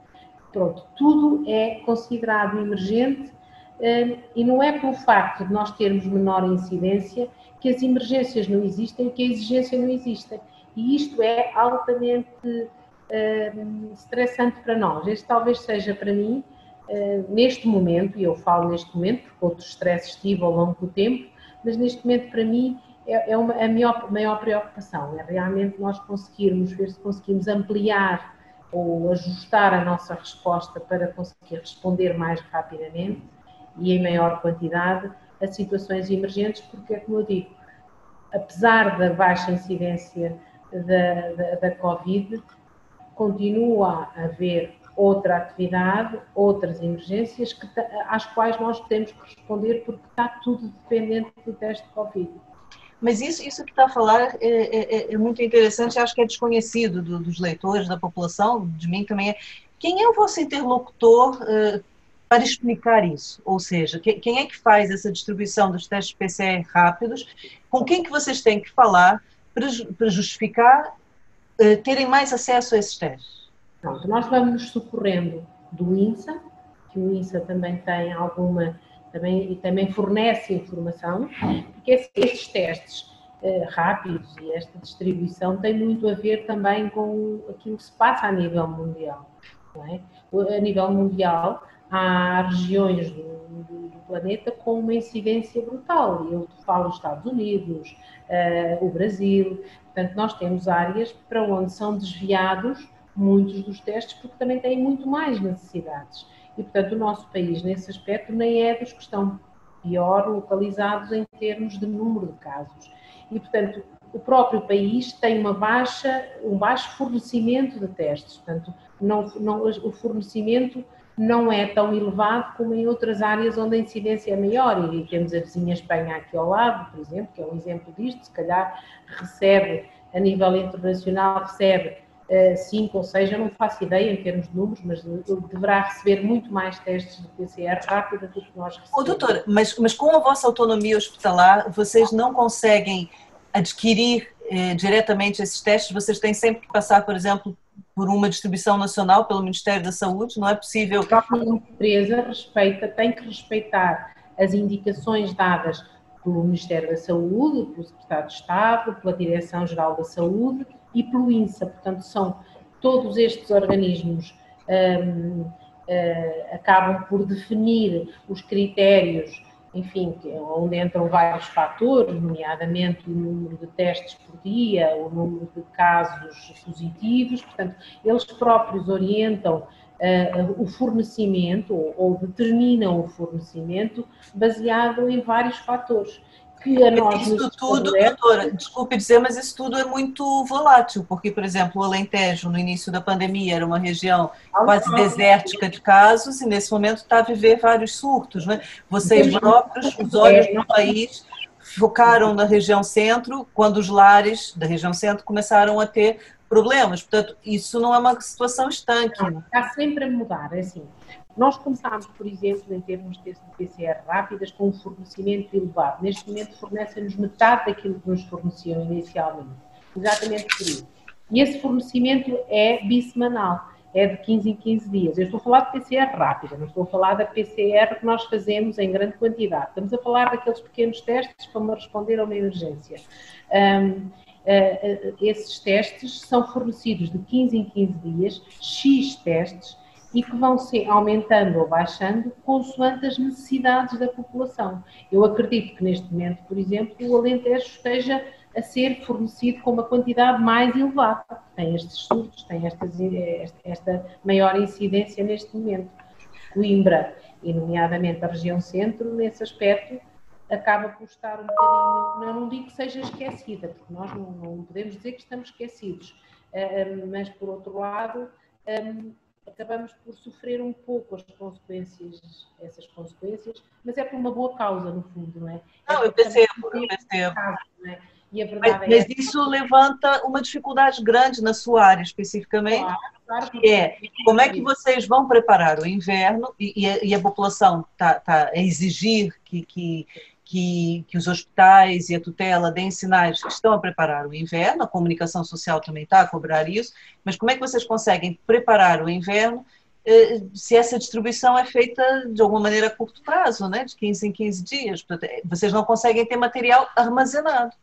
Pronto, tudo é considerado emergente eh, e não é pelo facto de nós termos menor incidência que as emergências não existem que a exigência não existe. E isto é altamente uh, estressante para nós. Este talvez seja para mim, uh, neste momento, e eu falo neste momento, porque outros stresses tive ao longo do tempo, mas neste momento para mim é, é uma, a maior, maior preocupação, é realmente nós conseguirmos ver se conseguimos ampliar ou ajustar a nossa resposta para conseguir responder mais rapidamente e em maior quantidade a situações emergentes, porque é como eu digo, apesar da baixa incidência da, da, da Covid, continua a haver outra atividade, outras emergências que, às quais nós temos que responder porque está tudo dependente do teste de Covid. Mas isso, isso que está a falar é, é, é, é muito interessante, acho que é desconhecido do, dos leitores, da população, de mim também é. Quem é o vosso interlocutor uh, para explicar isso? Ou seja, quem é que faz essa distribuição dos testes PCR rápidos? Com quem que vocês têm que falar para, justificar uh, terem mais acesso a esses testes? Pronto, nós vamos socorrendo do INSA, que o INSA também tem alguma, também, e também fornece informação, porque estes testes uh, rápidos e esta distribuição tem muito a ver também com aquilo que se passa a nível mundial. É? A nível mundial, há regiões do, do, do, planeta com uma incidência brutal. Eu falo os Estados Unidos, uh, o Brasil. Portanto, nós temos áreas para onde são desviados muitos dos testes, porque também têm muito mais necessidades. E, portanto, o nosso país, nesse aspecto, nem é dos que estão pior localizados em termos de número de casos. E, portanto, o próprio país tem uma baixa, um baixo fornecimento de testes. Portanto, não, não, o fornecimento não é tão elevado como em outras áreas onde a incidência é maior. E temos a vizinha Espanha aqui ao lado, por exemplo, que é um exemplo disto, se calhar recebe, a nível internacional, recebe uh, cinco ou seis, eu não faço ideia em termos de números, mas deverá receber muito mais testes de PCR rápida do que nós recebemos. Oh, doutora, mas, mas com a vossa autonomia hospitalar, vocês não conseguem adquirir eh, diretamente esses testes? Vocês têm sempre que passar, por exemplo, por uma distribuição nacional pelo Ministério da Saúde, não é possível. A empresa respeita, tem que respeitar as indicações dadas pelo Ministério da Saúde, pelo Secretário de Estado, pela Direção-Geral da Saúde e pelo INSA. Portanto, são todos estes organismos um, uh, hum, acabam por definir os critérios enfim, onde entram vários fatores, nomeadamente o número de testes por dia, o número de casos positivos, portanto, eles próprios orientam uh, o fornecimento ou, ou, determinam o fornecimento baseado em vários fatores isso tudo, doutora, desculpe dizer, mas isso tudo é muito volátil, porque, por exemplo, o Alentejo, no início da pandemia, era uma região quase desértica de casos, e nesse momento está a viver vários surtos. Né? Vocês próprios, os olhos do país, focaram na região centro, quando os lares da região centro começaram a ter problemas. Portanto, isso não é uma situação estanque. Está sempre a mudar, é assim. Nós começámos, por exemplo, em termos de PCR rápidas, com um fornecimento elevado. Neste momento fornecem-nos metade daquilo que nos forneciam inicialmente. Exatamente por isso. E esse fornecimento é bissemanal, é de 15 em 15 dias. Eu estou a falar de PCR rápida, não estou a falar da PCR que nós fazemos em grande quantidade. Estamos a falar daqueles pequenos testes para responder a uma emergência. Um, Uh, uh, esses testes são fornecidos de 15 em 15 dias, X testes, e que vão se aumentando ou baixando consoante as necessidades da população. Eu acredito que neste momento, por exemplo, o Alentejo esteja a ser fornecido com uma quantidade mais elevada. Tem estes surtos, tem estas, esta maior incidência neste momento. Coimbra, e nomeadamente a região centro, nesse aspecto, acaba por estar um bocadinho, não, não digo que seja esquecida, porque nós não, não podemos dizer que estamos esquecidos, uh, mas por outro lado, um, acabamos por sofrer um pouco as consequências, essas consequências, mas é por uma boa causa, no fundo, não é? Não, eu percebo, eu percebo. é? Mas, é mas isso levanta uma dificuldade grande na sua área especificamente, claro, claro que é como é que vocês vão preparar o inverno e, e, a, e a, população está tá a exigir que, que que, que, os hospitais e a tutela deem sinais que estão a preparar o inverno, a comunicação social também está a cobrar isso, mas como é que vocês conseguem preparar o inverno eh, se essa distribuição é feita de alguma maneira a curto prazo, né? de 15 em 15 dias? Eh, vocês não conseguem ter material armazenado.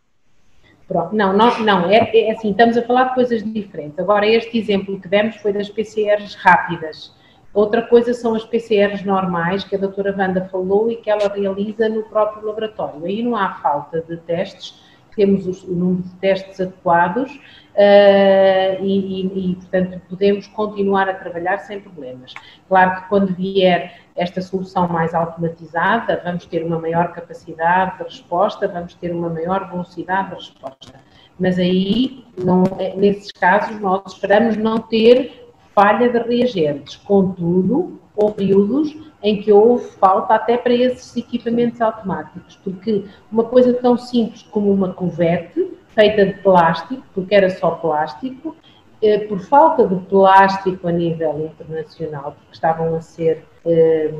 Pronto. Não, não, não é, é assim, estamos a falar de coisas diferentes. Agora, este exemplo que demos foi das PCRs rápidas. Outra coisa são as PCRs normais, que a doutora Wanda falou e que ela realiza no próprio laboratório. Aí não há falta de testes, temos o número de testes adequados uh, e, e, e, portanto, podemos continuar a trabalhar sem problemas. Claro que quando vier esta solução mais automatizada, vamos ter uma maior capacidade de resposta, vamos ter uma maior velocidade de resposta. Mas aí, não, nesses casos, nós esperamos não ter falha de reagentes. Contudo, houve períodos em que houve falta até para esses equipamentos automáticos, porque uma coisa tão simples como uma cuvete, feita de plástico, porque era só plástico, eh, por falta de plástico a nível internacional, porque estavam a ser eh,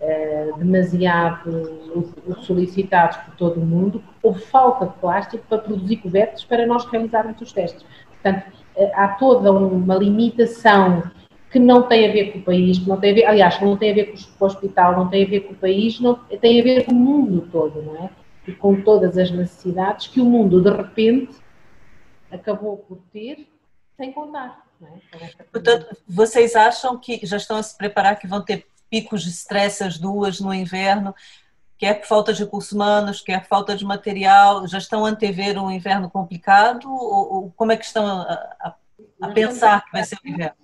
eh, demasiado solicitados por todo o mundo, houve falta de plástico para produzir cuvetes para nós realizarmos os testes. Portanto, há toda uma limitação que não tem a ver com o país, que não tem a ver, aliás, não tem a ver com o hospital, não tem a ver com o país, não, tem a ver com o mundo todo, não é? E com todas as necessidades que o mundo, de repente, acabou por ter, sem contar. É? Portanto, vocês acham que já estão a se preparar que vão ter picos de estresse as duas no inverno quer por falta de recursos humanos, quer por falta de material, já estão a antever um inverno complicado ou, ou como é que estão a, a, a pensar que vai ser o inverno?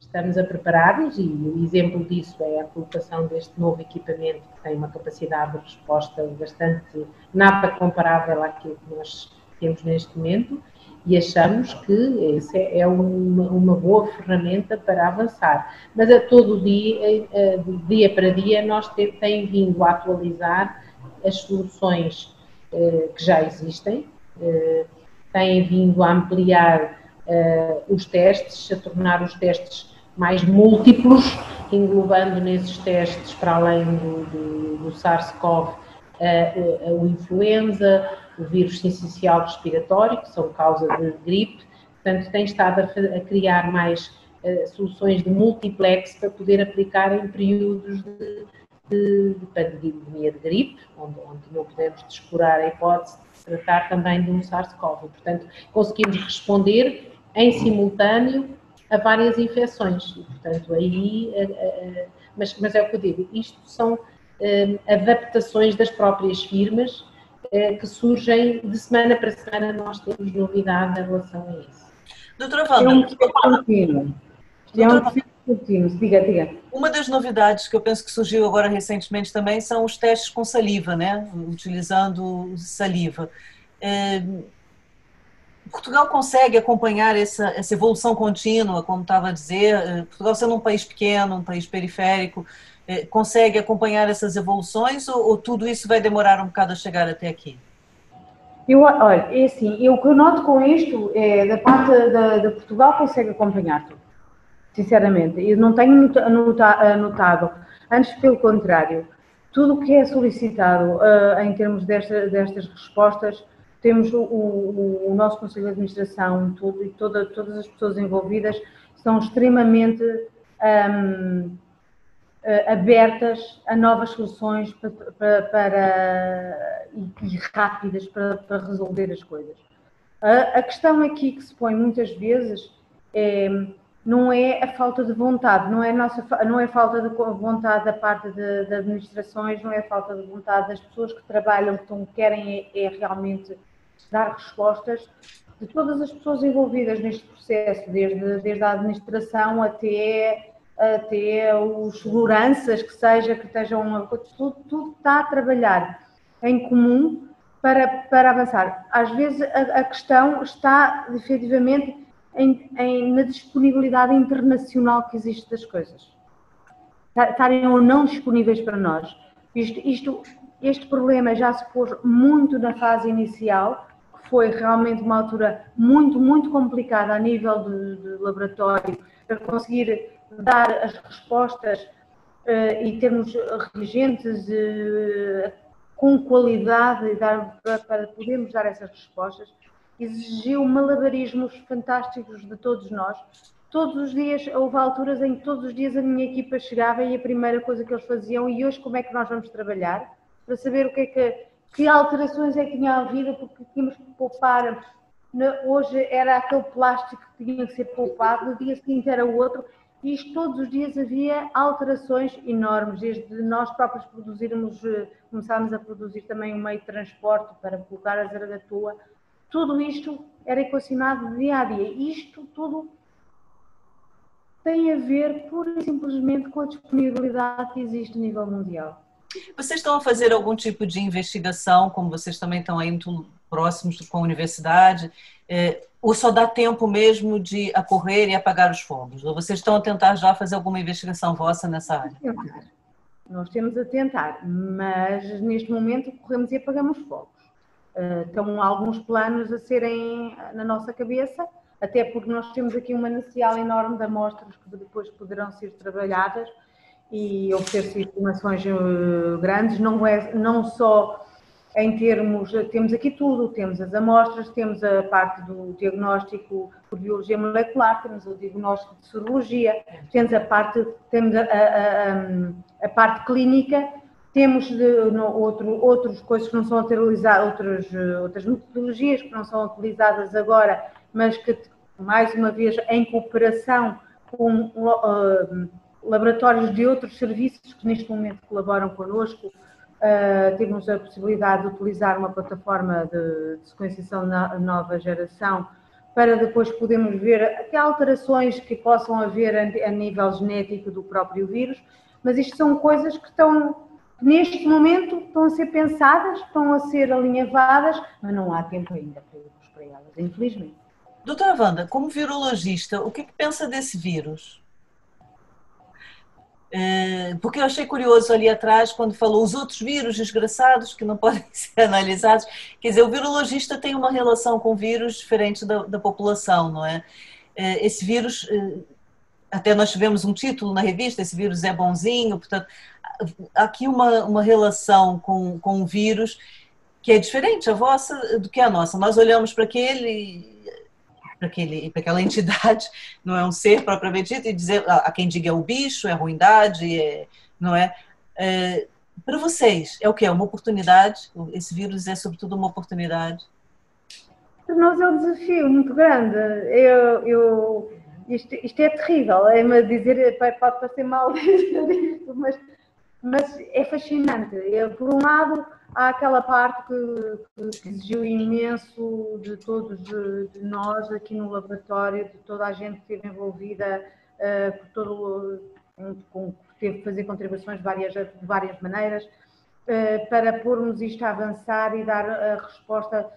Estamos a preparar-nos e o exemplo disso é a colocação deste novo equipamento que tem uma capacidade de resposta bastante nada comparável àquilo que nós temos neste momento e achamos que essa é uma, uma, boa ferramenta para avançar. Mas a todo dia, dia para dia, nós tem, tem vindo a atualizar as soluções eh, que já existem, eh, vindo a ampliar eh, os testes, a tornar os testes mais múltiplos, englobando nesses testes, para além do, do, do SARS-CoV, o influenza, o vírus sincicial respiratório, que são causa de gripe, portanto tem estado a, a criar mais uh, soluções de multiplex para poder aplicar em períodos de, de, de pandemia de gripe, onde, onde não podemos descurar a hipótese de tratar também de um SARS-CoV. Portanto, conseguimos responder em simultâneo a várias infecções. E, portanto, aí, uh, uh, mas, mas é o que eu digo, isto são adaptações das próprias firmas que surgem de semana para semana, nós temos novidade em relação a isso. Doutora Wanda, é um contínuo. É um contínuo. Diga, diga. Uma das novidades que eu penso que surgiu agora recentemente também são os testes com saliva, né? Utilizando saliva. É, Portugal consegue acompanhar essa, essa evolução contínua, como estava a dizer. É, Portugal sendo um país pequeno, um país periférico, é, consegue acompanhar essas evoluções ou, ou, tudo isso vai demorar um bocado a chegar até aqui? Eu, olha, é assim, eu, o que eu noto com isto é da parte da, Portugal consegue acompanhar tudo, sinceramente. Eu não tenho notado, antes pelo contrário, tudo o que é solicitado uh, em termos desta, destas respostas, temos o, o, o, nosso Conselho de Administração tudo, e toda, todas as pessoas envolvidas são extremamente um, uh, abertas a novas soluções para, para, para e, e, rápidas para, para, resolver as coisas. A, a questão aqui que se põe muitas vezes é não é a falta de vontade, não é, nossa, não é falta de vontade da parte de administrações, não é falta de vontade das pessoas que trabalham, que estão, querem é, é realmente dar respostas de todas as pessoas envolvidas neste processo, desde, desde a administração até, até os seguranças, que seja, que estejam, tudo, tudo está a trabalhar em comum para, para avançar. Às vezes a, a questão está efetivamente em, em, na disponibilidade internacional que existe das coisas. Estarem ou não disponíveis para nós. Isto, isto, este problema já se pôs muito na fase inicial, que foi realmente uma altura muito, muito complicada a nível de, de laboratório, para conseguir dar as respostas uh, e termos reagentes uh, com qualidade dar, para, podermos dar essas respostas exigiu malabarismos fantásticos de todos nós. Todos os dias, houve alturas em que todos os dias a minha equipa chegava e a primeira coisa que eles faziam, e hoje como é que nós vamos trabalhar? Para saber o que é que, que alterações é que tinha havido, porque tínhamos que poupar. Hoje era aquele plástico que tinha que ser poupado, no dia seguinte era o outro, isto todos os dias havia alterações enormes, desde nós próprios produzirmos, eh, começámos a produzir também um meio de transporte para colocar a zaragatua, tudo isto era equacionado dia a dia. Isto tudo tem a ver pura e simplesmente com a disponibilidade que existe a nível mundial. Vocês estão a fazer algum tipo de investigação, como vocês também estão aí muito próximos com a universidade, é, ou só dá tempo mesmo de acorrer e apagar os fogos? Ou vocês estão a tentar já fazer alguma investigação vossa nessa área? Nós temos a tentar, mas neste momento corremos e apagamos fogos. Uh, estão alguns planos a serem na nossa cabeça, até porque nós temos aqui um manancial enorme de amostras que depois poderão ser trabalhadas e obter-se informações uh, grandes, não, é, não só em termos, temos aqui tudo, temos as amostras, temos a parte do diagnóstico por biologia molecular, temos o diagnóstico de sorologia, temos a parte, temos a, a, a, a parte clínica temos de, no, outro, outras coisas que não são utilizadas, outras, outras metodologias que não são utilizadas agora, mas que, mais uma vez, em cooperação com uh, laboratórios de outros serviços que neste momento colaboram connosco, uh, temos a possibilidade de utilizar uma plataforma de, de sequenciação na nova geração para depois podermos ver até alterações que possam haver a, a nível genético do próprio vírus, mas isto são coisas que estão neste momento estão a ser pensadas, estão a ser alinhavadas, mas não há tempo ainda para elas, infelizmente. Doutora Wanda, como virologista, o que, é que pensa desse vírus? É, porque eu achei curioso ali atrás, quando falou os outros vírus desgraçados que não podem ser analisados. Quer dizer, o virologista tem uma relação com o vírus diferente da, da população, não é? é esse vírus, é, até nós tivemos um título na revista, esse vírus é bonzinho, portanto, aqui uma, uma relação com, com o vírus que é diferente a vossa do que a nossa. Nós olhamos para aquele para aquela entidade, não é um ser propriamente dito, e dizer a quem diga é o bicho, é ruindade, é, não é? é para vocês, é o que? É uma oportunidade? Esse vírus é, sobretudo, uma oportunidade? Para nós é um desafio muito grande. Eu, eu, isto, isto é terrível, é-me dizer, pode parecer mal dizer isto, mas mas é fascinante. É, por um lado, há aquela parte que, que exigiu imenso de todos de, de, nós aqui no laboratório, de toda a gente que esteve envolvida, uh, por todo, com, teve que fazer contribuições de várias, de várias maneiras, uh, para pormos isto a avançar e dar a resposta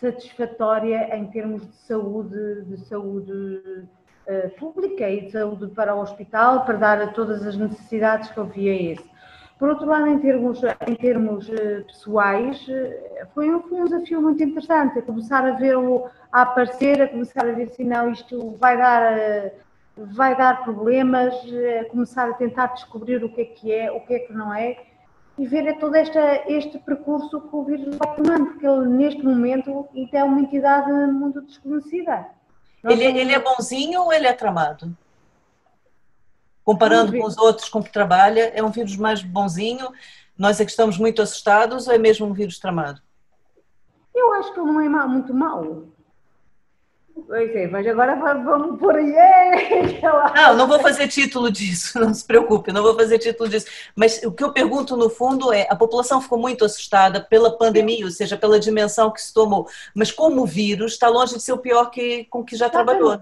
satisfatória em termos de saúde, de saúde uh, pública e de saúde para o hospital, para dar a todas as necessidades que havia esse. Por outro lado, em termos, em termos eh, pessoais, eh, foi um, foi um desafio muito interessante, a começar a ver o, a aparecer, a começar a ver se não isto vai dar, eh, vai dar problemas, a começar a tentar descobrir o que é que é, o que é que não é, e ver todo esta, este percurso que o vírus vai tomando, porque ele neste momento é uma entidade muito desconhecida. Ele, ele é bonzinho ou ele é tramado? Comparando com os outros com que trabalha, é um vírus mais bonzinho? Nós é que estamos muito assustados ou é mesmo um vírus tramado? Eu acho que não é muito mau. Pois é, mas agora vamos por aí. É, não, não vou fazer título disso, não se preocupe, não vou fazer título disso. Mas o que eu pergunto no fundo é: a população ficou muito assustada pela pandemia, ou seja, pela dimensão que se tomou. Mas como o vírus está longe de ser o pior que, com que já trabalhou.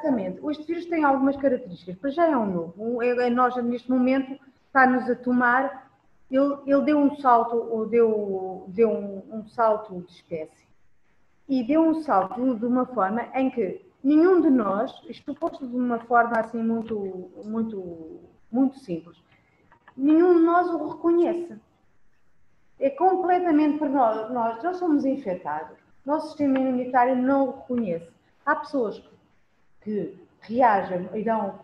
Exatamente. Este vírus tem algumas características. Para já é um novo. É, é, nós, neste momento, está-nos a tomar. Ele, ele deu um salto, ou deu, deu um, um salto de espécie e deu um salto de uma forma em que nenhum de nós, isto posto de uma forma assim muito, muito, muito simples, nenhum de nós o reconhece. É completamente para nós, nós, nós somos infectados, nosso sistema imunitário não o reconhece. Há pessoas que, que reagem, irão,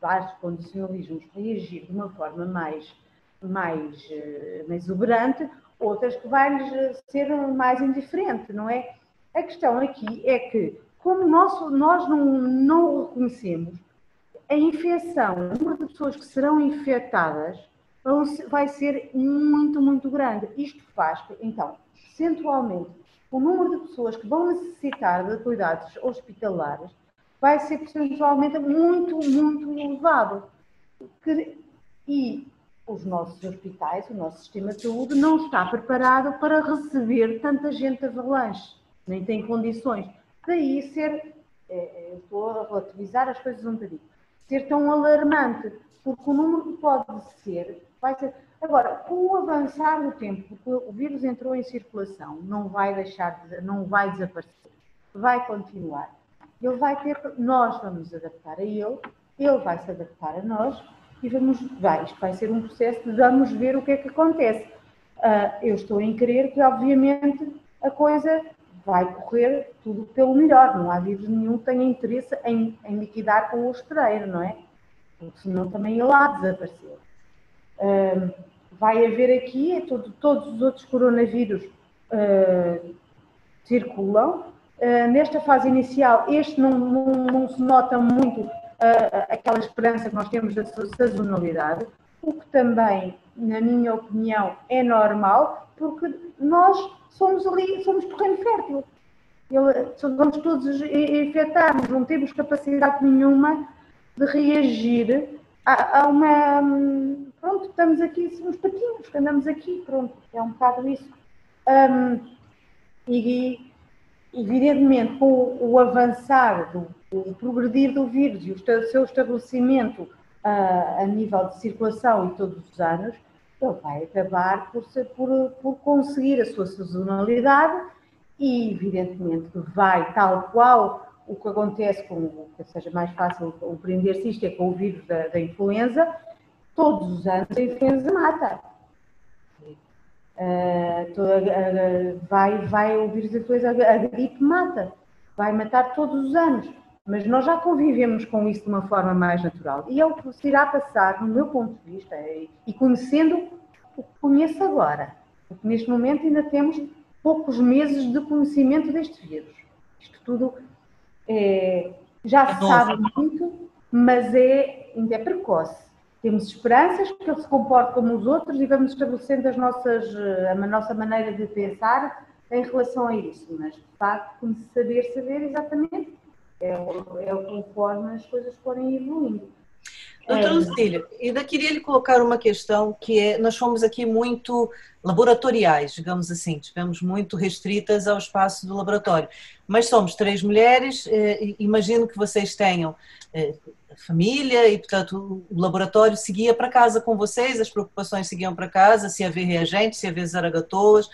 vários condicionalismos, reagir de uma forma mais, mais, eh, mais exuberante, outras que vai-lhes ser mais indiferente, não é? A questão aqui é que, como nós, nós não, não o reconhecemos, a infecção, o número de pessoas que serão infectadas vai ser muito, muito grande. Isto faz que, então, percentualmente, o número de pessoas que vão necessitar de cuidados hospitalares vai ser percentualmente muito, muito elevado. E os nossos hospitais, o nosso sistema de saúde não está preparado para receber tanta gente avalanche, nem tem condições. Daí ser, é, é, estou a relativizar as coisas um bocadinho, ser tão alarmante, porque o número que pode ser vai ser. Agora, com o avançar do tempo, porque o vírus entrou em circulação, não vai deixar, de, não vai desaparecer, vai continuar. Ele vai ter, nós vamos adaptar a ele, ele vai se adaptar a nós e vamos, vai, isto vai ser um processo de vamos ver o que é que acontece. Uh, eu estou em crer que, obviamente, a coisa vai correr tudo pelo melhor. Não há vírus nenhum que tenha interesse em, em liquidar com o hospedeiro, não é? Porque senão também ele há desaparecer. Uh, vai haver aqui, é todo, todos os outros coronavírus uh, circulam. nesta fase inicial, este não, não, não se nota muito aquela esperança que nós temos da sazonalidade, o que também, na minha opinião, é normal, porque nós somos ali, somos terreno fértil. Vamos todos infectar-nos, não temos capacidade nenhuma de reagir a, a, uma. Pronto, estamos aqui, somos patinhos, andamos aqui, pronto, é um bocado isso. Um, e, evidentemente, com o avançar do o progredir do vírus e o seu estabelecimento uh, a nível de circulação e todos os anos, ele vai acabar por, ser, por, por conseguir a sua sazonalidade e, evidentemente, vai, tal qual o que acontece com, que seja mais fácil compreender-se isto, é com o vírus da, da, influenza, todos os anos a influenza mata. Uh, toda, uh, vai, vai o vírus da influenza, a gripe mata, vai matar todos os anos. Mas nós já convivemos com isso de uma forma mais natural. E é o que se irá passar, no meu ponto de vista, e conhecendo o que conheço agora. Porque neste momento ainda temos poucos meses de conhecimento deste vírus. Isto tudo é, já é se sabe muito, mas é, ainda é precoce. Temos esperanças que ele se comporte como os outros e vamos estabelecendo as nossas, a nossa maneira de pensar em relação a isso. Mas, de facto, saber saber exatamente é, é conforme as coisas forem evoluindo. Doutora é. Lucília, ainda queria lhe colocar uma questão que é, nós fomos aqui muito laboratoriais, digamos assim, tivemos muito restritas ao espaço do laboratório, mas somos três mulheres, eh, imagino que vocês tenham eh, família e, portanto, o laboratório seguia para casa com vocês, as preocupações seguiam para casa, se haver reagentes, se haver zaragatoas,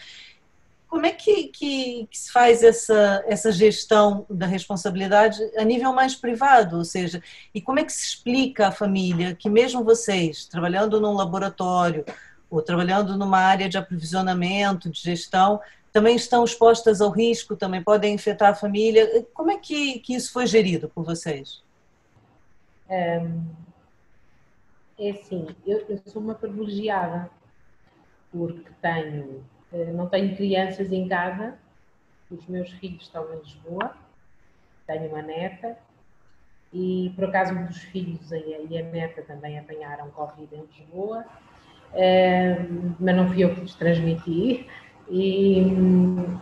como é que, que, que, se faz essa, essa gestão da responsabilidade a nível mais privado? Ou seja, e como é que se explica à família que, mesmo vocês, trabalhando num laboratório ou trabalhando numa área de aprovisionamento, de gestão, também estão expostas ao risco, também podem infectar a família? Como é que, que isso foi gerido por vocês? É, é assim, eu, eu sou uma privilegiada, porque tenho eh, não tenho crianças em casa, os meus filhos estão em Lisboa, tenho uma neta e por acaso um dos filhos e a neta também apanharam Covid em Lisboa, mas não fui eu que lhes transmiti, e,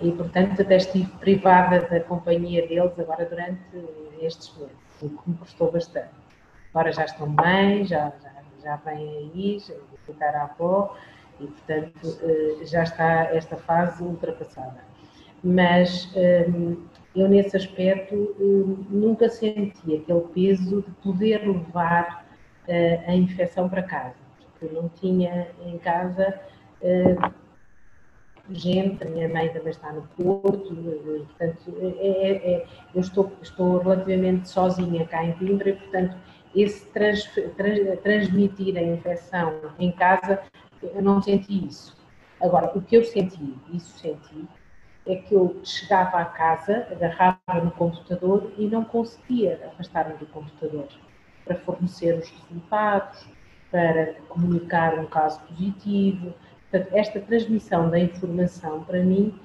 e, portanto até estive privada da companhia deles agora durante estes meses, o que me custou bastante. Agora já estão bem, já, já, já vêm aí, já ficar à avó e portanto eh, já está esta fase ultrapassada. Mas hum, eu nesse aspecto hum, nunca senti aquele peso de poder levar eh, a infecção para casa, porque não tinha em casa eh, gente, a minha mãe também está no Porto, portanto, é, é, é, eu estou, estou relativamente sozinha cá em Coimbra e, portanto, esse trans, trans, transmitir a infecção em casa, eu não senti isso. Agora, o que eu senti, isso senti, é que eu chegava à casa, agarrava no computador e não conseguia afastar-me do computador para fornecer os resultados, para comunicar um caso positivo, Portanto, esta transmissão da informação, para mim,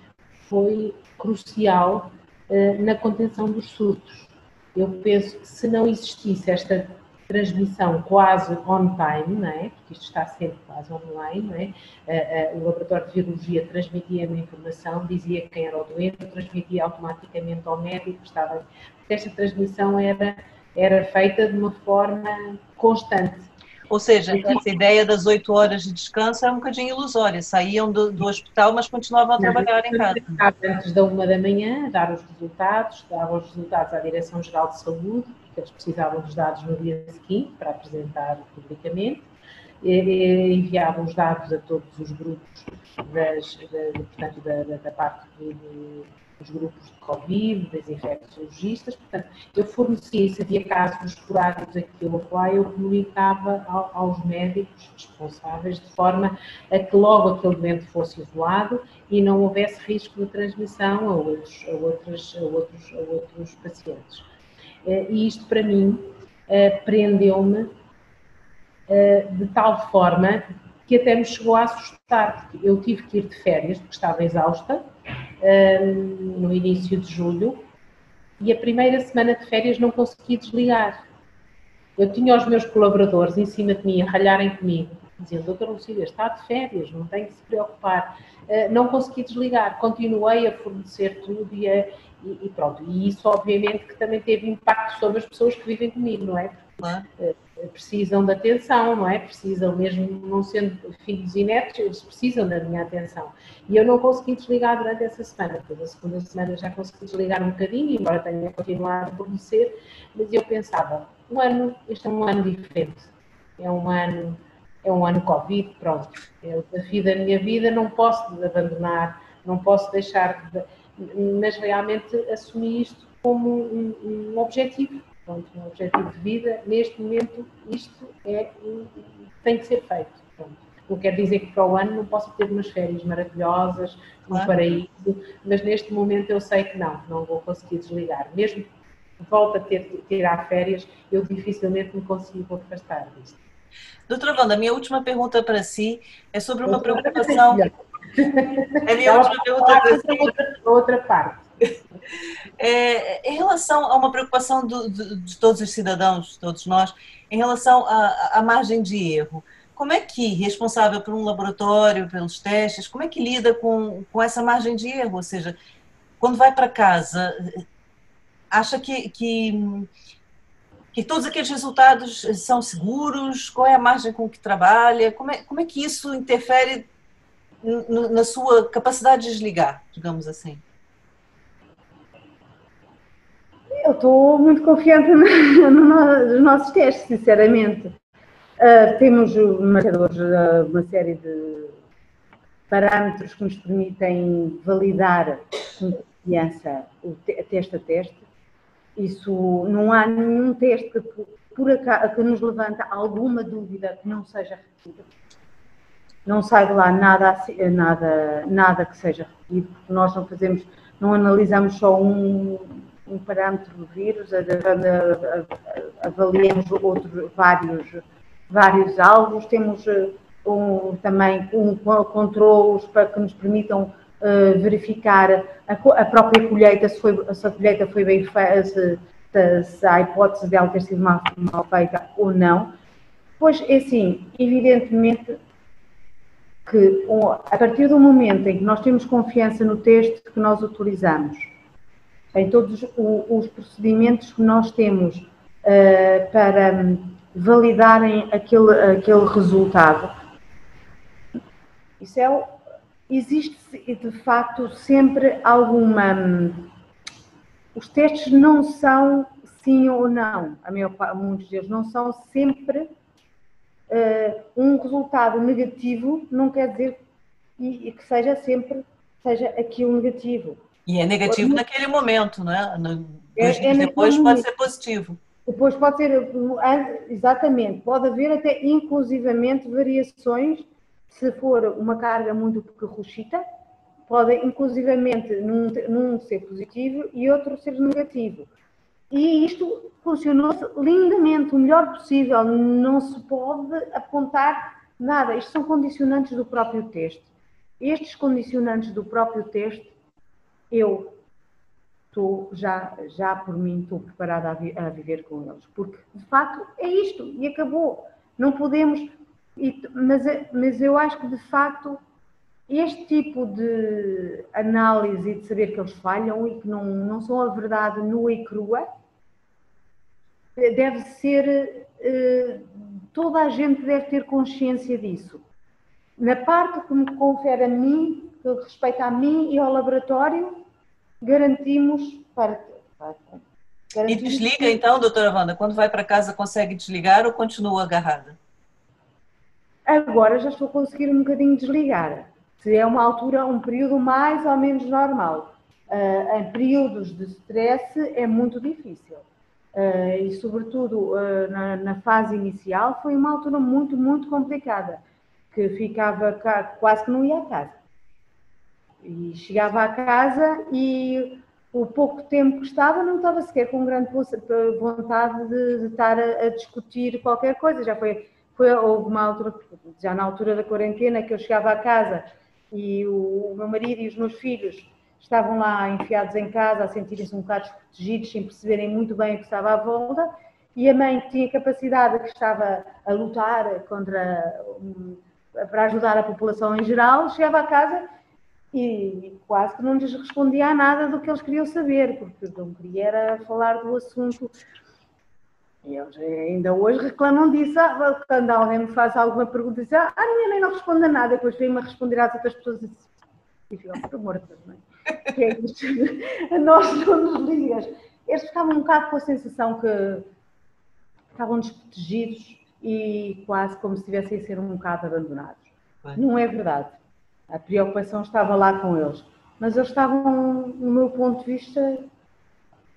foi crucial uh, na contenção dos surtos. Eu penso que se não existisse esta transmissão quase on time, não é? porque isto está sempre quase online, é? Uh, uh, o laboratório de virologia transmitia-me a informação, dizia quem era o doente, transmitia automaticamente ao médico estava. Esta transmissão era, era feita de uma forma constante. Ou seja, essa ideia das oito horas de descanso era um bocadinho ilusória. Saíam do, do hospital, mas continuavam a trabalhar em casa. Antes da uma da manhã, dar os resultados, davam os resultados à Direção-Geral de Saúde, porque eles precisavam dos dados no dia seguinte para apresentar publicamente. Enviavam os dados a todos os grupos das, da, portanto, da, da parte de, os grupos de Covid, das infecciologistas, portanto, eu fornecia, se havia casos esporádicos aqui ou lá, eu comunicava aos médicos responsáveis de forma a que logo aquele doente fosse isolado e não houvesse risco de transmissão a outros, a outros, a outros, a outros pacientes. Eh, e isto, para mim, eh, prendeu-me eh, de tal forma que até me chegou a assustar, porque eu tive que ir de férias, porque estava exausta, no início de julho, e a primeira semana de férias não consegui desligar. Eu tinha os meus colaboradores em cima de mim a ralharem comigo, dizendo, doutor Lucília, está de férias, não tem que se preocupar. Uh, não consegui desligar, continuei a fornecer tudo e, a, e, e, pronto. E isso, obviamente, que também teve impacto sobre as pessoas que vivem comigo, não é? Porque, uh, precisam de atenção, não é? Precisam, mesmo não sendo filhos e netos, eles precisam da minha atenção. E eu não consegui desligar durante essa semana. Depois, a segunda semana já consegui desligar um bocadinho, embora tenha continuado a fornecer, mas eu pensava, um ano, este é um ano diferente. É um ano, é um ano Covid, pronto. É o desafio da minha vida, não posso abandonar, não posso deixar de. Mas realmente assumi isto como um, um objetivo pronto, um objetivo de vida, neste momento isto é, tem que ser feito. Pronto. Não quer dizer que para o ano não possa ter umas férias maravilhosas, um paraíso, mas neste momento eu sei que não, não vou conseguir desligar. Mesmo que volte a ter, tirar férias, eu dificilmente me consigo afastar disto. Doutora Wanda, a minha última pergunta para si é sobre uma preocupação. É a minha última pergunta para si. Outra parte. É, em relação a uma preocupação do, de todos os cidadãos, todos nós, em relação à margem de erro, como é que, responsável por um laboratório, pelos testes, como é que lida com, com essa margem de erro? Ou seja, quando vai para casa, acha que, que, que, todos aqueles resultados são seguros? Qual é a margem com que trabalha? Como é, como é que isso interfere na sua capacidade de desligar, digamos assim? Eu estou muito confiante no, no, nos nossos testes, sinceramente. Uh, temos marcadores, uh, uma série de parâmetros que nos permitem validar com confiança o te teste a teste. Isso não há nenhum teste que, por acaso, que nos levanta alguma dúvida que não seja repetida. Não sai de lá nada, nada, nada que seja repetido, porque nós não fazemos, não analisamos só um, um parâmetro do vírus, avaliamos outros, vários, vários alvos, temos eh, um, também um, controles para que nos permitam uh, verificar a, a, própria colheita, se, foi, se a colheita foi bem feita, se, se, há hipótese dela ter sido mal, mal feita ou não. Pois, é assim, evidentemente, que a partir do momento em que nós temos confiança no teste que nós utilizamos, em todos os procedimentos que nós temos uh, para validarem aquele, aquele resultado, isso é, existe de facto sempre alguma. Os testes não são sim ou não, a maior, muitos deles não são sempre uh, um resultado negativo não quer dizer e, e que seja sempre seja aquilo negativo. E é negativo naquele momento, né? No, é, é depois pode ser positivo. Depois pode ser, exatamente, pode haver até inclusivamente variações, se for uma carga muito carrochita, pode inclusivamente num, num ser positivo e outro ser negativo. E isto funcionou lindamente, o melhor possível, não se pode apontar nada. Isto são condicionantes do próprio texto. Estes condicionantes do próprio texto, eu estou já, já por mim, estou preparada a, vi, a viver com eles. Porque, de facto, é isto e acabou. Não podemos. E, mas, mas eu acho que, de facto, este tipo de análise e de saber que eles falham e que não, não são a verdade nua e crua, deve ser, eh, toda a gente deve ter consciência disso. Na parte que me confere a mim, que respeita a mim e ao laboratório, garantimos para. para garantimos e desliga que... então, doutora Wanda, quando vai para casa consegue desligar ou continua agarrada? Agora já estou a conseguir um bocadinho desligar se é uma altura, um período mais ou menos normal. Uh, em períodos de stress é muito difícil. Uh, e, sobretudo, uh, na, na, fase inicial, foi uma altura muito, muito complicada, que ficava quase que não ia a casa. E chegava a casa e o pouco tempo que estava, não estava sequer com grande vontade de, de estar a, a, discutir qualquer coisa. Já foi, foi houve uma altura, já na altura da quarentena, que eu chegava a casa e o, o meu marido e os meus filhos estavam lá enfiados em casa, a sentirem-se um bocado desprotegidos, sem perceberem muito bem o que estava à volta, e a mãe que tinha capacidade, que estava a lutar contra, para ajudar a população em geral, chegava a casa e quase que não lhes respondia a nada do que eles queriam saber, porque não queria falar do assunto e eles ainda hoje reclamam disso. Ah, quando alguém me faz alguma pergunta, dizem, ah, a minha mãe não responde nada, depois vem-me a responder às outras pessoas e ficam por mortas, não é? Que é isto. A nós não nos ligas. Eles ficavam um bocado com a sensação que estavam desprotegidos e quase como se estivessem a ser um bocado abandonados. Não é verdade. A preocupação estava lá com eles. Mas eles estavam, no meu ponto de vista,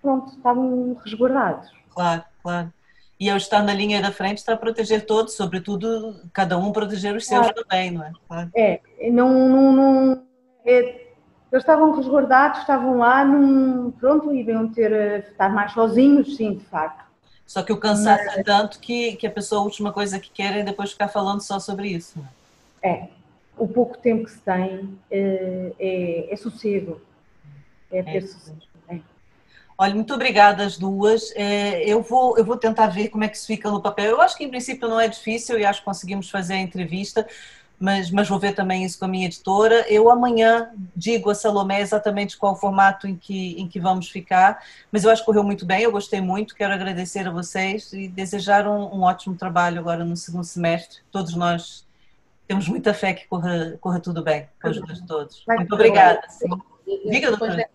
pronto, estavam resguardados. Claro, claro e eu estar na linha da frente está a proteger todos, sobretudo cada um proteger os seus claro. também, não é? Claro. É, não, não, não é, eles estavam resguardados, estavam lá, num, pronto, e iam ter, eh, estar mais sozinhos, sim, de facto. Só que o cansaço Mas, é tanto que, que a pessoa, a última coisa que quer é depois ficar falando só sobre isso. É, é. o pouco tempo que se tem é, é, é sossego, é ter é. sossego. Olha, muito obrigada às duas. É, eu, vou, eu vou tentar ver como é que isso fica no papel. Eu acho que em princípio não é difícil e acho que conseguimos fazer a entrevista, mas, mas vou ver também isso com a minha editora. Eu amanhã digo a Salomé exatamente qual o formato em que, em que vamos ficar, mas eu acho que correu muito bem, eu gostei muito. Quero agradecer a vocês e desejar um, um ótimo trabalho agora no segundo semestre. Todos nós temos muita fé que corra, corra tudo bem com os dois todos. Muito obrigada. Sim. Diga, doutora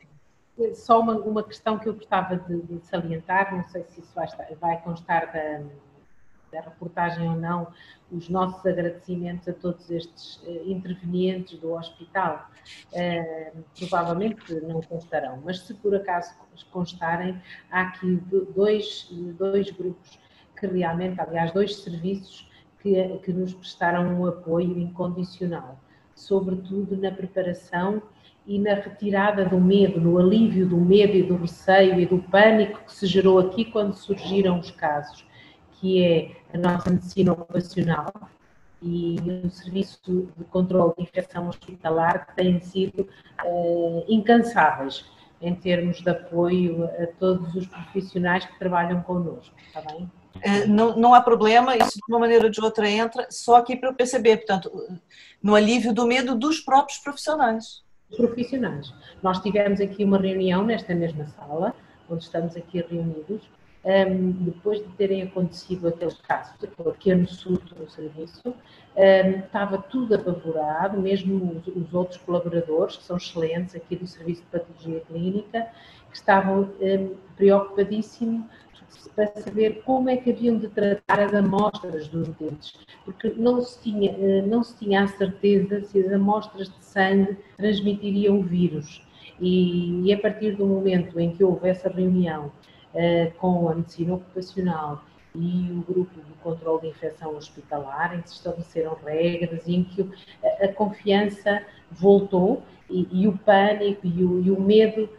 só uma, uma questão que eu gostava de, de salientar, não sei se isso vai, vai constar da, da, reportagem ou não, os nossos agradecimentos a todos estes uh, intervenientes do hospital. Uh, provavelmente não constarão, mas se por acaso constarem, há aqui dois, dois grupos que realmente, aliás, dois serviços que, que nos prestaram um apoio incondicional, sobretudo na preparação e na retirada do medo, no alívio do medo e do receio e do pânico que se gerou aqui quando surgiram os casos, que é a nossa medicina ocupacional e o serviço de controle de infecção hospitalar que têm sido uh, incansáveis. em termos de apoio a todos os profissionais que trabalham connosco, está bem? Eh, não, não há problema, isso de uma maneira ou de outra entra, só aqui para eu perceber, portanto, no alívio do medo dos próprios profissionais. Profissionais. Nós tivemos aqui uma reunião nesta mesma sala, onde estamos aqui reunidos, um, depois de terem acontecido aqueles casos de pequeno surto no serviço, um, estava tudo apavorado, mesmo os, os, outros colaboradores, que são excelentes aqui do Serviço de Patologia Clínica, que estavam um, preocupadíssimos para saber como é que haviam de tratar as amostras dos dentes, porque não se tinha, eh, não se tinha a certeza se as amostras de sangue transmitiriam o vírus. E, e a partir do momento em que houve essa reunião uh, com a medicina ocupacional e o grupo de controle de infecção hospitalar, em que se estabeleceram regras e em que a, a confiança voltou e, e, o pânico e o, e o medo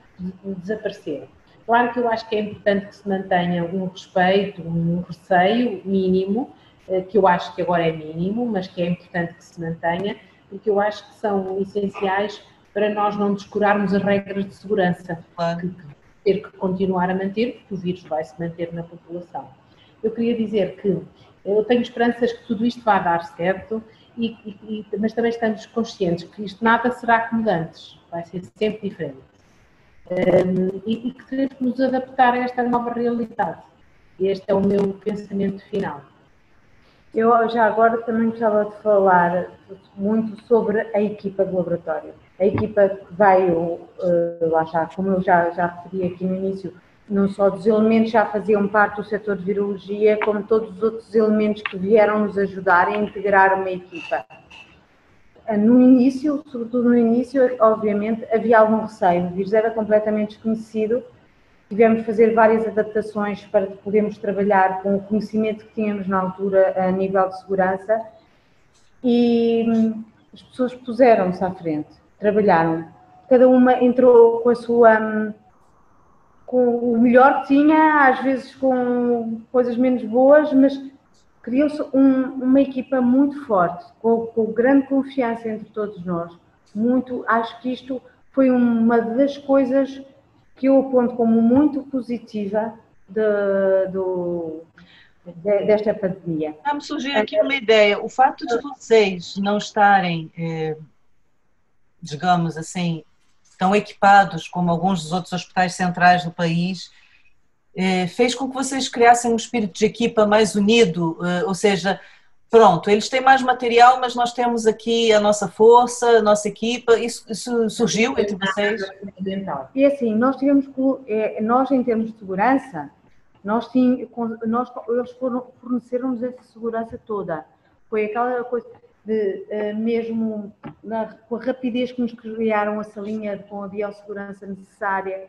desapareceram. Claro que eu acho que é importante que se mantenha um respeito, um receio mínimo, eh, que eu acho que agora é mínimo, mas que é importante que se mantenha, porque eu acho que são essenciais para nós não descurarmos as regras de segurança claro. que ter que continuar a manter, porque o vírus vai se manter na população. Eu queria dizer que eu tenho esperanças que tudo isto vá dar certo, e, e, mas também estamos conscientes que isto nada será como antes, vai ser sempre diferente um, e, e, que temos que nos adaptar a esta nova realidade. Este é o meu pensamento final. Eu já agora também gostava de falar muito sobre a equipa de laboratório. A equipa que veio, uh, lá está, como eu já, já referi aqui no início, não só dos elementos já faziam parte do setor de virologia, como todos os outros elementos que vieram nos ajudar a integrar uma equipa no início, sobretudo no início, obviamente, havia algum receio. O vírus era completamente desconhecido. Tivemos de fazer várias adaptações para podermos trabalhar com o conhecimento que tínhamos na altura a nível de segurança. E hum, as pessoas puseram-se à frente, trabalharam. Cada uma entrou com a sua. Hum, com o melhor que tinha, às vezes com coisas menos boas, mas criou-se um, uma equipa muito forte, com, com, grande confiança entre todos nós. Muito, acho que isto foi uma das coisas que eu aponto como muito positiva de, do, de, desta pandemia. Ah, me surgiu aqui uma ideia. O fato de vocês não estarem, eh, digamos assim, tão equipados como alguns dos outros hospitais centrais do país, é, fez com que vocês criassem um espírito de equipa mais unido, é, ou seja, pronto, eles têm mais material, mas nós temos aqui a nossa força, a nossa equipa, isso, isso surgiu entre vocês? E assim, nós tivemos, é, nós em termos de segurança, nós, tínhamos, nós eles forneceram-nos essa segurança toda. Foi aquela coisa de, mesmo na, com a rapidez que nos criaram a salinha com a biossegurança necessária,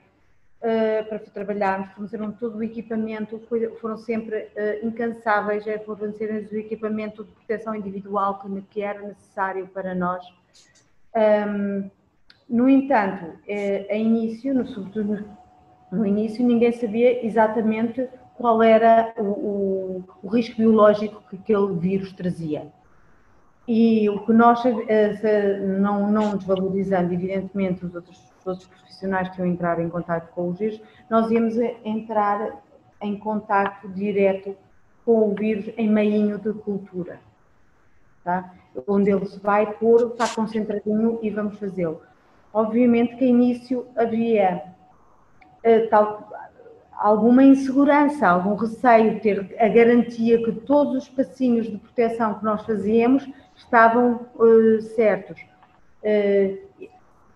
uh, para trabalharmos, forneceram todo o equipamento, foram sempre uh, incansáveis a fornecerem o equipamento de proteção individual que, era necessário para nós. Um, no entanto, uh, a início, no, sobretudo no, início, ninguém sabia exatamente qual era o, o, o risco biológico que aquele vírus trazia. E o que nós, não, não desvalorizando, evidentemente, os outros os profissionais que iam entrar em contato com o vírus, nós íamos entrar em contato direto com o vírus em meinho de cultura, tá? onde ele se vai pôr, está concentradinho e vamos fazê-lo. Obviamente que a início havia uh, tal, alguma insegurança, algum receio, ter a garantia que todos os passinhos de proteção que nós fazíamos estavam uh, certos. Uh,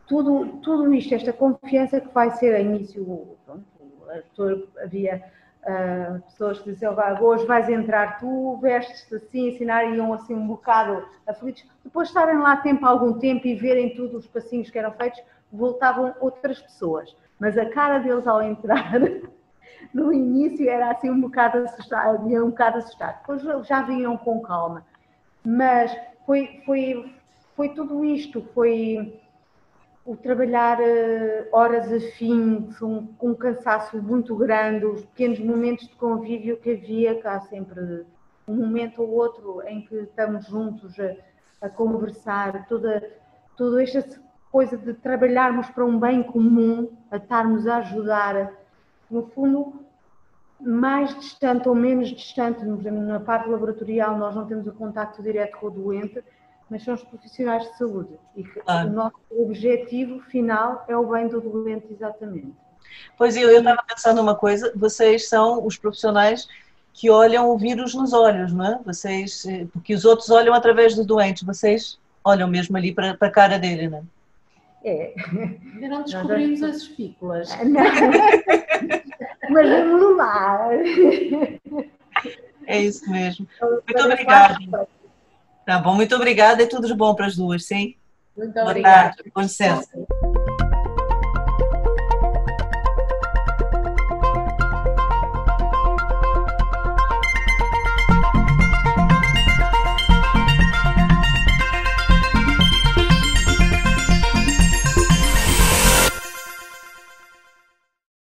tudo, tudo isto, esta confiança que vai ser a início, pronto, havia uh, pessoas que diziam, hoje vais entrar tu, vestes assim, ensinar, iam assim um bocado aflitos. Depois de estarem lá tempo, algum tempo e verem tudo os passinhos que eram feitos, voltavam outras pessoas. Mas a cara deles ao entrar, no início era assim um bocado assustado, um bocado assustado. Depois já vinham com calma. Mas foi, foi, foi tudo isto, foi o trabalhar uh, horas a fim, com um cansaço muito grande, os pequenos momentos de convívio que havia, que há sempre um momento ou outro em que estamos juntos a, a conversar, toda, toda esta coisa de trabalharmos para um bem comum, a estarmos a ajudar, no fundo, mais distante ou menos distante, na parte laboratorial nós não temos o contacto direto com o doente, mas são os profissionais de saúde e que ah. o nosso objetivo final é o bem do doente exatamente. Pois eu estava pensando uma coisa, vocês são os profissionais que olham o vírus nos olhos, não é? Vocês, eh, porque os outros olham através do doente, vocês olham mesmo ali para, para a cara dele, não é? É. Ainda não descobrimos as espículas. Não. Mas vamos lá. É isso mesmo. Muito obrigada. Tá bom, muito obrigada e tudo de bom para as duas, sim? Muito obrigada. Com licença.